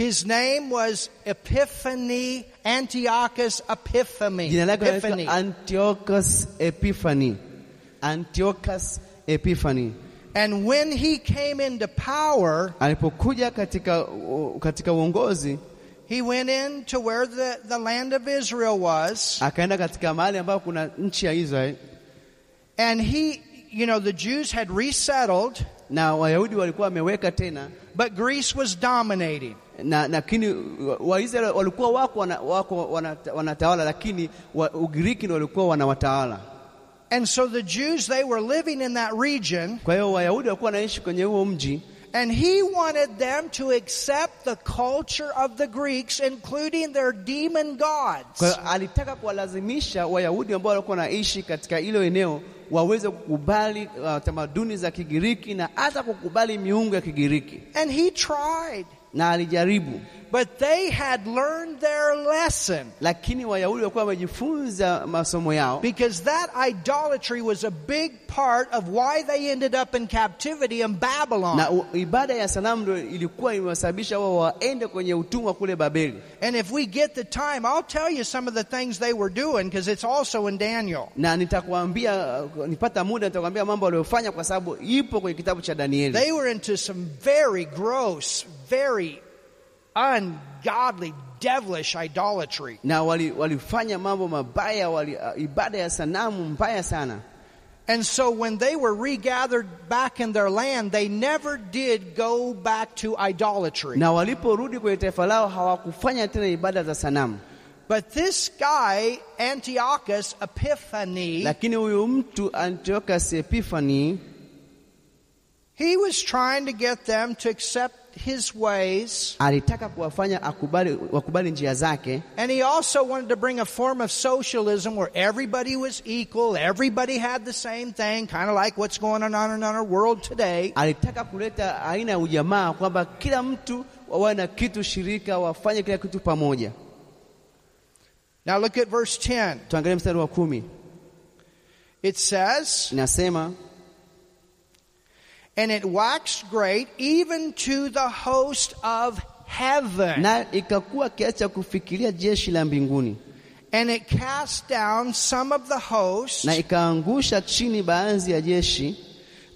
his name was Epiphany, Antiochus Epiphany. jina lake Epiphany. Antiochus Epiphany. Antiochus Epiphany And when he came into power, alipokuja katika katika uongozi he went in to where the, the land of Israel was, akaenda katika mahali ambapo kuna nchi ya Israeli and he, you know, the Jews had resettled, na Wayahudi walikuwa wameweka tena but Greece was dominating. Na lakini Waisraeli walikuwa wako, wana, wako wanata- wanatawala, lakini wa, Ugiriki ndio walikuwa wanawatawala. And so the Jews, they were living in that region, Kwa hiyo Wayahudi walikuwa wanaishi kwenye huo mji and he wanted them to accept the culture of the Greeks, including their demon gods. alitaka kuwalazimisha Wayahudi ambao walikuwa wanaishi katika hilo eneo waweze kukubali uh, tamaduni za Kigiriki na hata kukubali miungu ya Kigiriki, And he tried. Na alijaribu, But they had learned their lesson lakini Wayahudi walikuwa wamejifunza masomo yao, because that idolatry was a big part of why they ended up in captivity in Babylon. na u- ibada ya sanamu ndio ilikuwa imewasababisha wao waende kwenye utumwa kule Babeli. And if we get the time, I'll tell you some of the things they were doing because it's also in Daniel. Na nitakwambia, nipata muda nitakwambia mambo waliyofanya, kwa sababu ipo kwenye kitabu cha Danieli. They were into some very gross, very ungodly, devilish idolatry. na wali- walifanya mambo mabaya wali, uh, ibada ya sanamu mbaya sana And so when they were regathered back in their land, they never did go back to idolatry. na waliporudi kwenye taifa lao hawakufanya tena ibada za sanamu But this guy, Antiochus Epiphanes, lakini huyu mtu Antiochus Epiphanes he was trying to get them to accept his ways. alitaka kuwafanya akubali, wakubali njia zake And he also wanted to bring a form of socialism where everybody was equal, everybody had the same thing, kind of like what's going on in our world today. alitaka kuleta aina ya ujamaa kwamba kila mtu wawe na kitu shirika wafanye kila kitu pamoja Now look at verse 10. tuangalie mstari wa kumi It says, inasema And it waxed great even to the host of heaven. na ikakuwa kiasi cha kufikiria jeshi la mbinguni And it cast down some of the host. na ikaangusha chini baadhi ya jeshi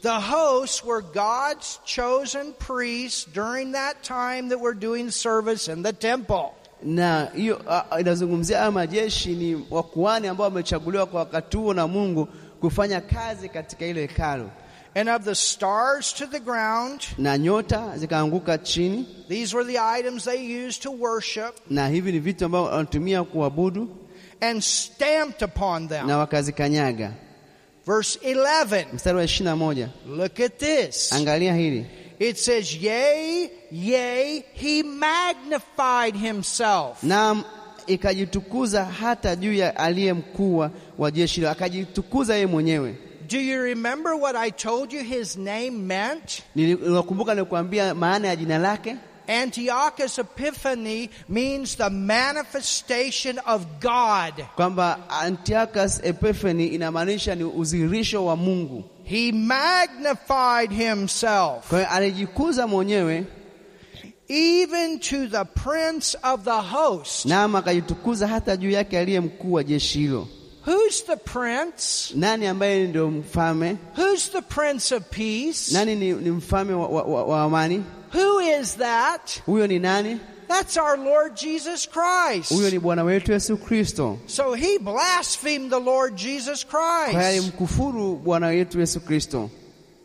The hosts were God's chosen priests during that time that were doing service in the temple. na hiyo a- inazungumzia haya majeshi ni wakuhani ambao wamechaguliwa kwa wakati huo na Mungu kufanya kazi katika ile hekalu, And of the stars to the ground, na nyota zikaanguka chini, these were the items they used to worship, na hivi ni vitu ambavyo wanatumia kuabudu, and stamped upon them. na wakazikanyaga. Verse 11, Mstari wa ishirini na moja look at this. angalia hili It says, Yea, yea, he magnified himself. na ikajitukuza hata juu ya aliye mkuu wa jeshi akajitukuza yeye mwenyewe. Do you remember what I told you his name meant? Niliwakumbuka nikuambia maana ya jina lake Antiochus Epiphany means the manifestation of God. kwamba Antiochus Epiphanes inamaanisha ni udhihirisho wa Mungu. He magnified himself Kwa hiyo alijikuza mwenyewe even to the prince of the host. naam, akajitukuza hata juu yake aliye mkuu wa jeshi hilo. Who's the prince? Nani ambaye ndio mfalme? Who's the prince of peace? Nani ni, ni mfalme wa, wa, wa, amani? Who is that? Huyo ni nani? That's our Lord Jesus Huyo Christ. ni Bwana wetu Yesu Kristo. So he blasphemed the Lord Jesus Kwa hiyo Christ. alimkufuru Bwana wetu Yesu Kristo,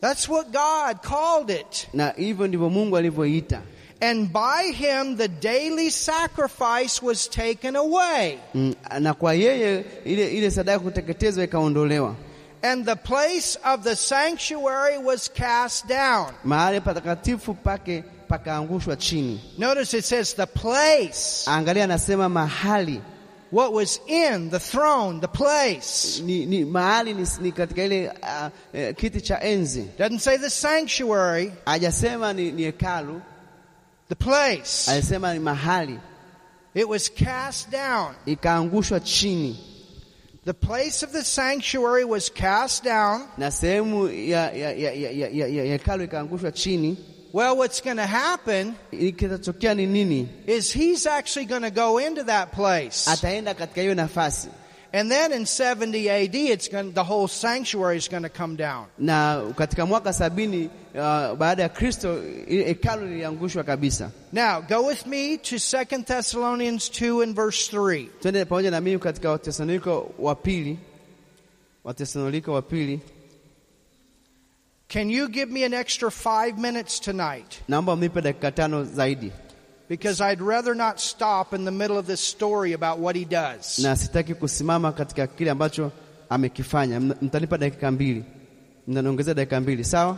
That's what God called it. na hivyo ndivyo Mungu alivyoita. And by him the daily sacrifice was taken away. Mm, na kwa yeye ile, ile sadaka kuteketezwa ikaondolewa, And the place of the sanctuary was cast down. mahali patakatifu pake pakaangushwa chini. Notice it says the place. Angalia, anasema mahali What was in the throne, the place. ni, ni mahali ni, ni katika ile uh, kiti cha enzi. Doesn't say the sanctuary, Hajasema ni, ni hekalu, the place. alisema ni mahali, It was cast down. ikaangushwa chini, The place of the sanctuary was cast down. na sehemu ya ya ya ya ya ya- hekalu ikaangushwa chini. Well, what's going to happen Kitachotokea ni nini? is he's actually going to go into that place. Ataenda katika hiyo nafasi, And then in 70 AD, it's going the whole sanctuary is going to come down. na katika mwaka sabini uh, baada ya Kristo hekalu liliangushwa kabisa. Now, go with me to 2 Thessalonians 2 and verse 3. Twende pamoja na mimi katika Watesaloniko wa pili, Watesaloniko wa pili. Can you give me an extra five minutes tonight? Naomba mnipe dakika tano zaidi, Because I'd rather not stop in the middle of this story about what he does. na sitaki kusimama katika kile ambacho amekifanya. Mtanipa dakika mbili, mnaniongezea dakika mbili, sawa?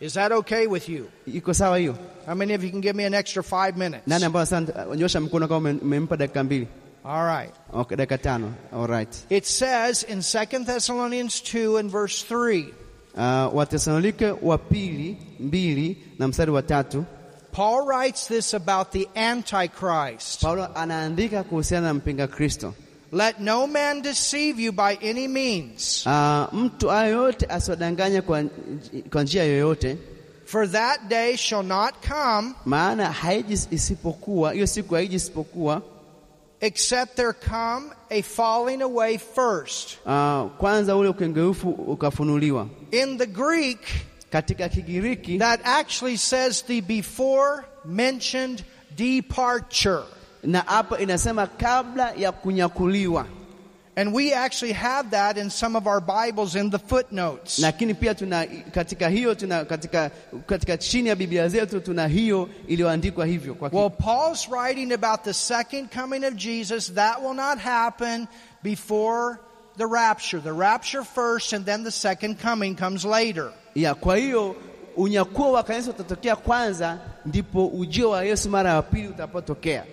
Is that okay with you? Iko sawa hiyo? How many of you can give me an extra five minutes? Nani sasa nyosha mkono kama umempa dakika mbili? All right. Okay, dakika tano. All right. It says in 2 Thessalonians 2 and verse 3, Uh, Watesalonike wa pili mbili na mstari wa tatu Paul writes this about the Antichrist. Paulo anaandika kuhusiana na mpinga Kristo. Let no man deceive you by any means, Ah, mtu asiwadanganya kwa, kwa njia yoyote, for that day shall not come maana haiji isipokuwa hiyo siku haiji isipokuwa except there come a falling away first. ah, kwanza ule ukengeufu ukafunuliwa. In the Greek, Katika Kigiriki that actually says the before mentioned departure. na hapa inasema kabla ya kunyakuliwa, And we actually have that in some of our Bibles in the footnotes. lakini pia tuna katika hiyo tuna katika, katika chini ya Biblia zetu tuna hiyo iliyoandikwa hivyo kwa Well, Paul's writing about the second coming of Jesus. That will not happen before the rapture. The rapture first, and then the second coming comes later. Ya kwa hiyo unyakuo wa kanisa utatokea kwanza, ndipo ujio wa Yesu mara ya pili utapotokea,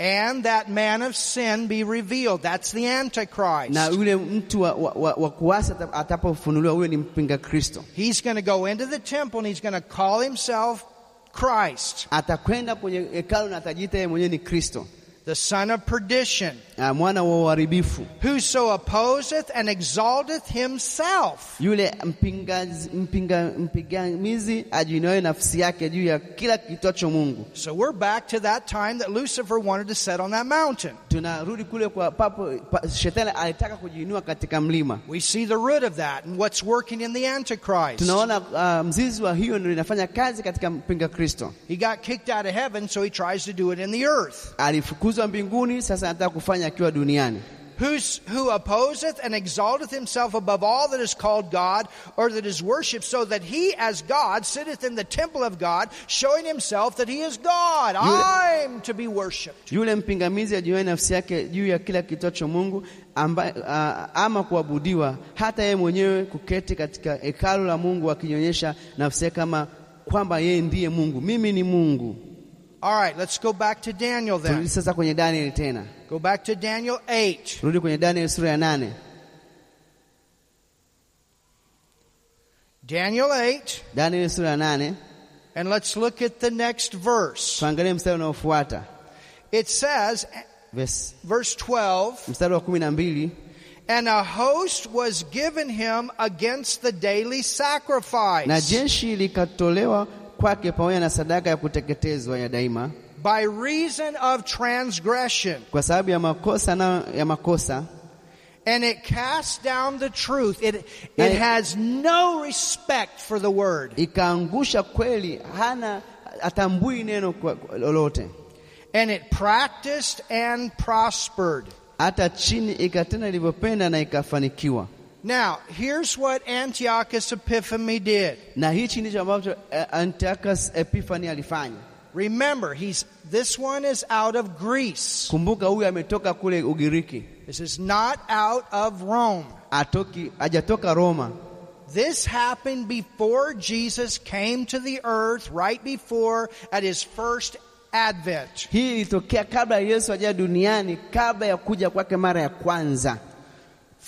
And that man of sin be revealed. That's the Antichrist. na yule mtu wa, wa, wa, kuasi ata- atapofunuliwa, huyo ni mpinga Kristo. He's going to go into the temple and he's going to call himself Christ, Atakwenda kwenye hekalu na atajiita yeye mwenyewe ni Kristo, the son of perdition, mwana wa uharibifu, whoso opposeth and exalteth himself. yule mpingazi- mpinga, mpingamizi ajiinayo nafsi yake juu ya kila kitwacho Mungu. So we're back to that time that Lucifer wanted to set on that mountain. Tunarudi kule kwa papo pa, shetani alitaka kujiinua katika mlima. We see the root of that and what's working in the Antichrist. Tunaona uh, mzizi wa hiyo ndio inafanya kazi katika mpinga Kristo. He got kicked out of heaven, so he tries to do it in the earth. Alifukuzwa mbinguni, sasa anataka kufanya akiwa duniani. Who's, who opposeth and exalteth himself above all that is called God or that is worshipped, so that he as God sitteth in the temple of God, showing himself that he is God. I'm to be worshipped. Yule mpingamizi ajiwaye nafsi yake juu ya kila kitwacho Mungu amba, uh, ama kuabudiwa, hata yeye mwenyewe kuketi katika hekalu la Mungu akinyonyesha nafsi yake kama kwamba yeye ndiye Mungu. Mimi ni Mungu. All right, let's go back to Daniel Turudi then. sasa kwenye Danieli tena, Go back to Daniel 8. turudi kwenye Danieli sura ya nane. Daniel 8, Danieli sura ya nane, and let's look at the next verse. tuangalie mstari unaofuata It says, verse, verse 12, mstari wa kumi na mbili and a host was given him against the daily na sacrifice jeshi likatolewa kwake pamoja na sadaka ya kuteketezwa ya daima by reason of transgression. kwa sababu ya makosa na ya makosa And it cast down the truth. It, it has no respect for the word. ikaangusha kweli, hana atambui neno lolote, And it practiced and prospered. hata chini ikatenda ilivyopenda na ikafanikiwa. Now, here's what Antiochus Epiphanes did. Na hichi ndicho ambacho eh, Antiochus alifanya. Remember, he's this one is out of Greece. Kumbuka, huyu ametoka kule Ugiriki, This is not out of Rome. atoki hajatoka Roma. This happened before Jesus came to the earth, right before at his first advent. Hii ilitokea kabla Yesu ajaye duniani, kabla ya kuja kwake mara ya kwanza.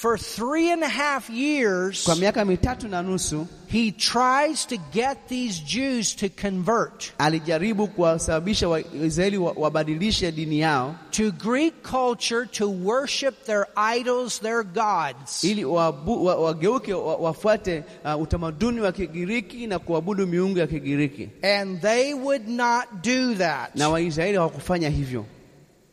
For three and a half years, Kwa miaka mitatu na nusu he tries to get these Jews to convert alijaribu kuwasababisha Waisraeli wabadilishe dini yao to Greek culture to worship their idols, their gods. ili wageuke wafuate uh, utamaduni wa Kigiriki na kuabudu miungu ya Kigiriki, And they would not do that. na Waisraeli hawakufanya hivyo.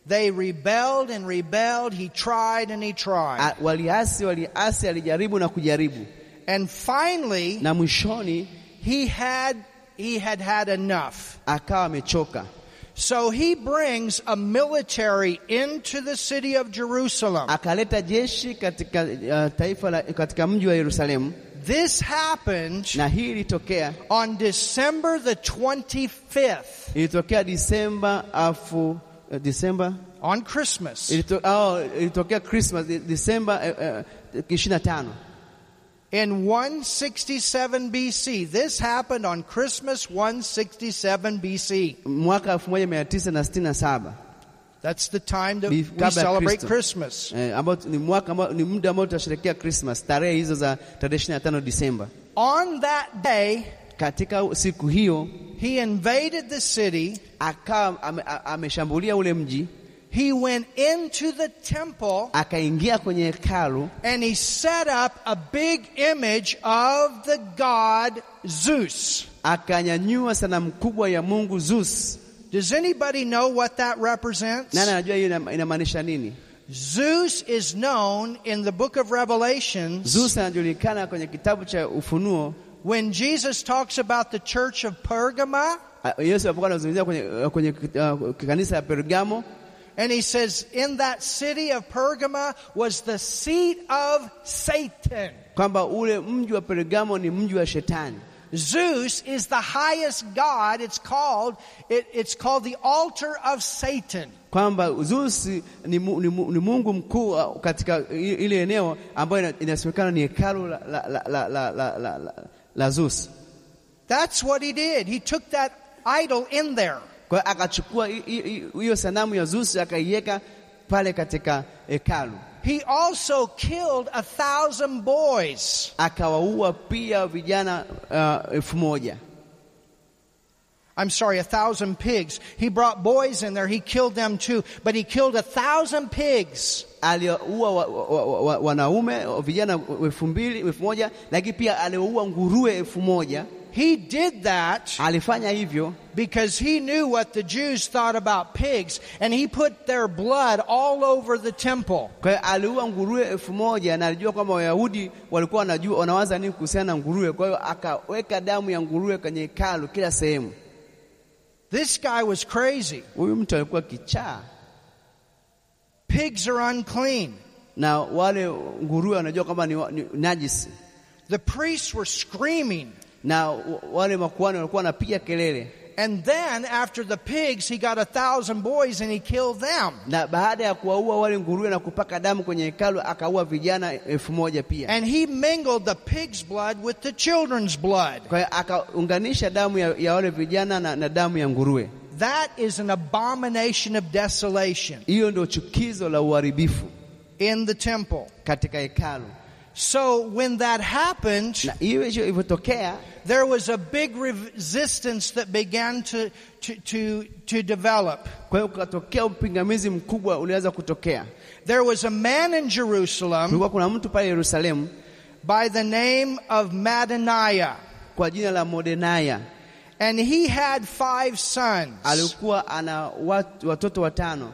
They rebelled and rebelled. He tried and he tried. Waliasi, waliasi, alijaribu na kujaribu, And finally, na mwishoni he had he had had enough. akawa amechoka. So he brings a military into the city of Jerusalem. Akaleta jeshi katika uh, taifa la, katika mji wa Yerusalemu, This happened na hii ilitokea on December the 25th, ilitokea Disemba afu uh, Disemba on Christmas. ilito, oh, ilitokea Christmas Disemba uh, uh, 25 In 167 BC. This happened on Christmas 167 BC. mwaka 1967 That's the time that we celebrate. Christmas. eh, ambao ni mwaka ambao ni muda ambao Christmas, tarehe hizo za tarehe 25 Disemba. On that day, Katika siku hiyo he invaded the city. akawa ame- a- ameshambulia ule mji, He went into the temple akaingia kwenye hekalu and he set up a big image of the god Zeus. akanyanyua sanamu kubwa ya Mungu Zeus. Does anybody know what that represents? Nani anajua hiyo inamaanisha nini? Zeus is known in the book of Revelations Zeus anajulikana kwenye kitabu cha Ufunuo. When Jesus talks about the church of Pergama Ah, Yesu alipokuwa anazungumzia kwenye, kwenye uh, kanisa ya Pergamo and he says, In that city of Pergama was the seat of Satan. kwamba ule mji wa Pergamo ni mji wa shetani. Zeus is the highest god. It's called, it, it's called the altar of Satan. kwamba Zeus ni, mu, ni, mu, ni Mungu mkuu uh, katika i- ile eneo ambayo ina- inasemekana ni hekalu la, la, la, la, la, la, la, la, la. That's what he did. He took that idol in there. Kwa akachukua hi- hi- hi- hiyo sanamu ya Zeus akaiweka pale katika hekalu, He also killed a thousand boys. akawaua pia vijana uh, elfu moja I'm sorry, a thousand pigs. He brought boys in there. He killed them too. But he killed a thousand pigs. aliwaua wa, wa, wa, wa, wanaume vijana elfu mbili elfu moja lakini pia aliwaua nguruwe elfu moja He did that Alifanya hivyo because he knew what the Jews thought about pigs, and he put their blood all over the temple. Kwa hiyo aliua nguruwe elfu moja na alijua kwamba Wayahudi walikuwa wanajua wanawaza nini kuhusiana na nguruwe. Kwa hiyo akaweka damu ya nguruwe kwenye hekalu kila sehemu. This guy was crazy. Huyu mtu alikuwa kichaa, Pigs are unclean. na wale nguruwe wanajua kwamba ni, wa- ni najisi, The priests were screaming. na w- wale makuhani walikuwa wanapiga kelele, And then, after the pigs, he got a thousand boys and he killed them. na baada ya kuwaua wale nguruwe na kupaka damu kwenye hekalu akaua vijana elfu moja pia. And he mingled the pig's blood with the children's blood. Kwa akaunganisha damu ya, ya wale vijana na, na damu ya nguruwe. That is an abomination of desolation Hiyo ndio chukizo la uharibifu in the temple. katika hekalu, So when that happened, na hiyo hiyo ilivyotokea there was a big resistance that began to, to, to, to develop. Kwa hiyo kukatokea upingamizi mkubwa ulianza kutokea. There was a man in Jerusalem Kulikuwa kuna mtu pale Yerusalemu by the name of Madaniah, kwa jina la Mordenaya, and he had five sons. alikuwa ana watoto watano,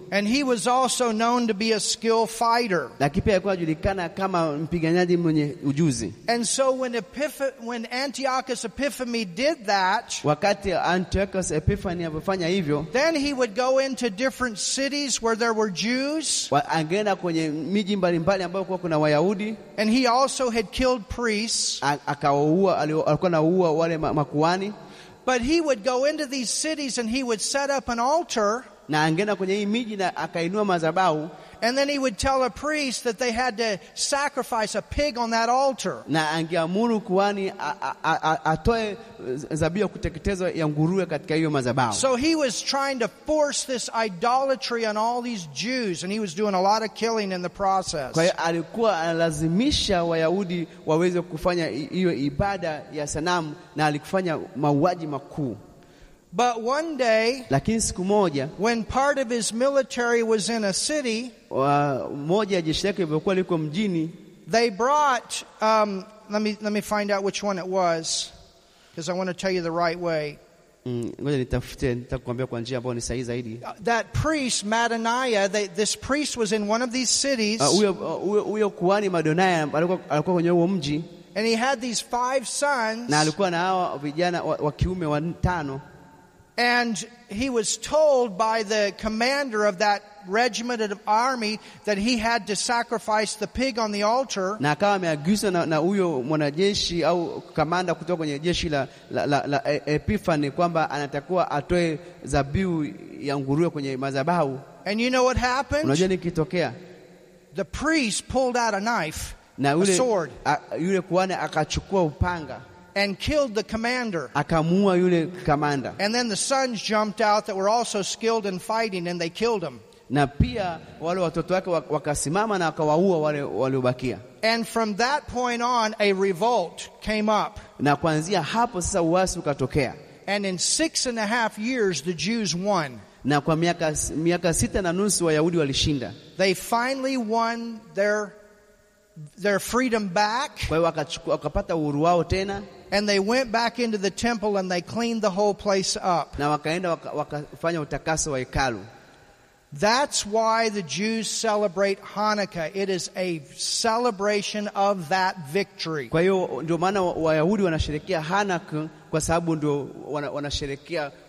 And he was also known to be a skilled fighter. lakini pia alikuwa anajulikana kama mpiganaji mwenye ujuzi. And so when, Epiph- when Antiochus Epiphanes did that, Wakati Antiochus Epiphanes alipofanya hivyo, then he would go into different cities where there were Jews, wa- angeenda kwenye miji mbalimbali ambayo kuwa kuna Wayahudi, and he also had killed priests. akawaua, alikuwa anaua wale makuhani But he would go into these cities and he would set up an altar, na angeenda kwenye hii miji na akainua madhabahu and then he would tell a priest that they had to sacrifice a pig on that altar. na angeamuru kuhani a- a- a- a- atoe eh, zabihu kuteketezwa ya nguruwe katika hiyo madhabahu. So he was trying to force this idolatry on all these Jews, and he was doing a lot of killing in the process. Kwa hiyo alikuwa analazimisha Wayahudi waweze kufanya hiyo ibada ya sanamu na alikufanya mauaji makuu. But one day, Lakini siku moja when part of his military was in a city, moja ya jeshi lake lilivyokuwa liko mjini, they brought, um, let, me, let me find out which one it was, because I want to tell you the right way. mm, ngoja nitafute, nitakwambia kwa njia ambayo ni sahihi zaidi. Uh, That priest, Madaniah, they, this priest was in one of these cities, mji and he had these five sons, and he was told by the commander of that regiment of army that he had to sacrifice the pig on the altar. na akawa ameagizwa na na huyo mwanajeshi au kamanda kutoka kwenye jeshi la, la, la, la Epifani kwamba anatakiwa atoe zabihu ya nguruwe kwenye madhabahu. And you know what happened? Unajua nikitokea The priest pulled out a knife, na a sword, a, yule kuhani akachukua upanga and killed the commander. akamuua yule kamanda, And then the sons jumped out that were also skilled in fighting, and they killed him. na pia wale watoto wake wakasimama na wakawaua wale waliobakia. And from that point on, a revolt came up. Na kuanzia hapo sasa uasi ukatokea, And in six and a half years, the Jews won. na kwa miaka, miaka sita na nusu Wayahudi walishinda. They finally won their, their freedom back. Kwa hiyo wakapata uhuru wao tena, And they went back into the temple and they cleaned the whole place up. na wakaenda waka- utakaso wa hekalu. That's why the Jews celebrate Hanukkah. It is a celebration of that victory. Kwa hiyo ndio maana Wayahudi wanasherekea Hanukkah kwa sababu ndio wana-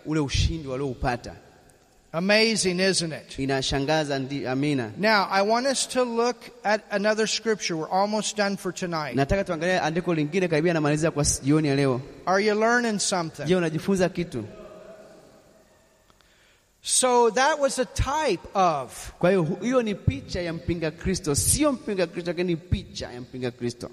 ule ushindi walioupata. Amazing, isn't it? Inashangaza, ndi amina. Now, I want us to look at another scripture. We're almost done for tonight. Nataka tuangalie andiko lingine karibia namalizia kwa jioni ya leo. Are you learning something? Je, unajifunza kitu? So that was a type of. Kwa hiyo hiyo ni picha ya mpinga Kristo, sio mpinga Kristo, lakini picha ya mpinga Kristo.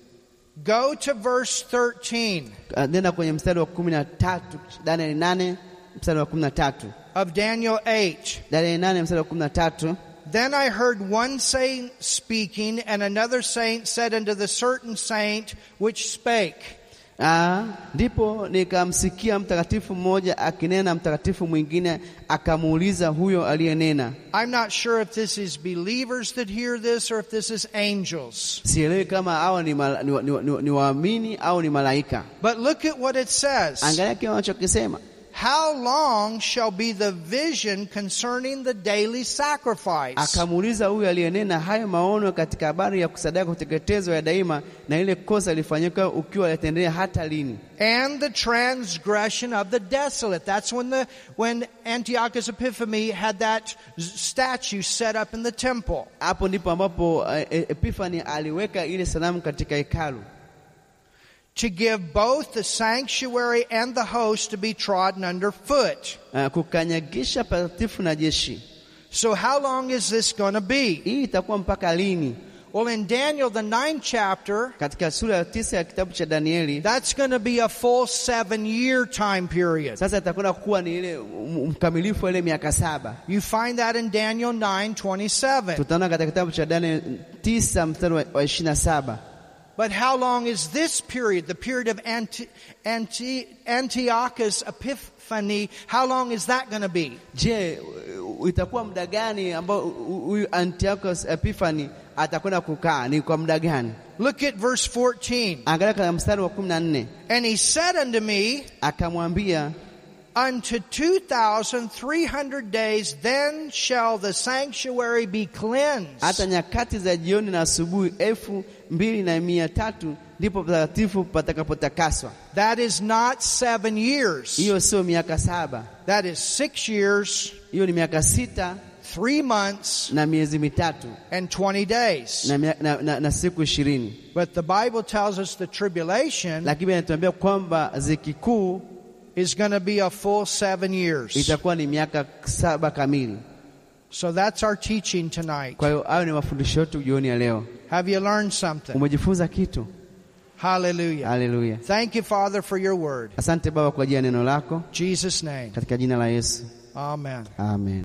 Go to verse 13 Ah, Nenda kwenye mstari wa kumi na tatu Danieli nane mstari wa kumi na tatu of Daniel 8. Danieli nane mstari wa kumi na tatu Then I heard one saint speaking, and another saint said unto the certain saint which spake, Ah, ndipo nikamsikia mtakatifu mmoja akinena, mtakatifu mwingine akamuuliza huyo aliyenena. I'm not sure if this is believers that hear this or if this is angels. Sielewi kama hawa ni, mala, ni, ni, ni, ni waamini au ni malaika. But look at what it says. Angalia kile wanachokisema. How long shall be the vision concerning the daily sacrifice? Akamuuliza huyu aliyenena hayo maono katika habari ya kusadaka kuteketezwa ya daima, na ile kosa ukiwa hata lini? And the transgression of the desolate. That's when the when Antiochus Epiphanes had that statue set up in the temple. Hapo ndipo ambapo eh, eh, aliweka ile sanamu katika hekalu To give both the sanctuary and the host to be trodden underfoot. Eh, kukanyagisha patakatifu na jeshi. So how long is this going to be? Hii itakuwa mpaka lini? Well, in Daniel, the ninth chapter, Katika sura ya tisa ya kitabu cha Danieli that's going to be a full seven year time period. sasa itakwenda kuwa ni ile mkamilifu ile miaka saba. You find that in Daniel 9 27. Tutaona katika kitabu cha Danieli tisa mstari wa- wa ishirini na saba. But how long is this period, the period of Anti, Anti, Antiochus Epiphany, how long is that going to be? Je, itakuwa muda gani ambao huyu Antiochus Epifani atakwenda kukaa? Ni kwa muda gani? Look at verse 14. Angalia katika mstari wa kumi na nne And he said unto me, akamwambia, Unto 2,300 days, then shall the sanctuary be cleansed. hata nyakati za jioni na asubuhi elfu mbili na mia tatu ndipo patakatifu patakapotakaswa. That is not seven years. Hiyo sio miaka saba, That is six years, hiyo ni miaka sita three months, na miezi mitatu and 20 days. na, na, na, na siku ishirini. But the Bible tells us the tribulation Lakini inatuambia kwamba ziki kuu is going to be a full seven years. itakuwa ni miaka saba kamili. So that's our teaching tonight. Kwa hiyo hayo ni mafundisho yetu jioni ya leo. Have you learned something? Umejifunza kitu? Hallelujah. Haleluya! Thank you, Father, for your word. Asante Baba kwa ajili ya neno lako Jesus' name. katika jina la Yesu, Amen. amen.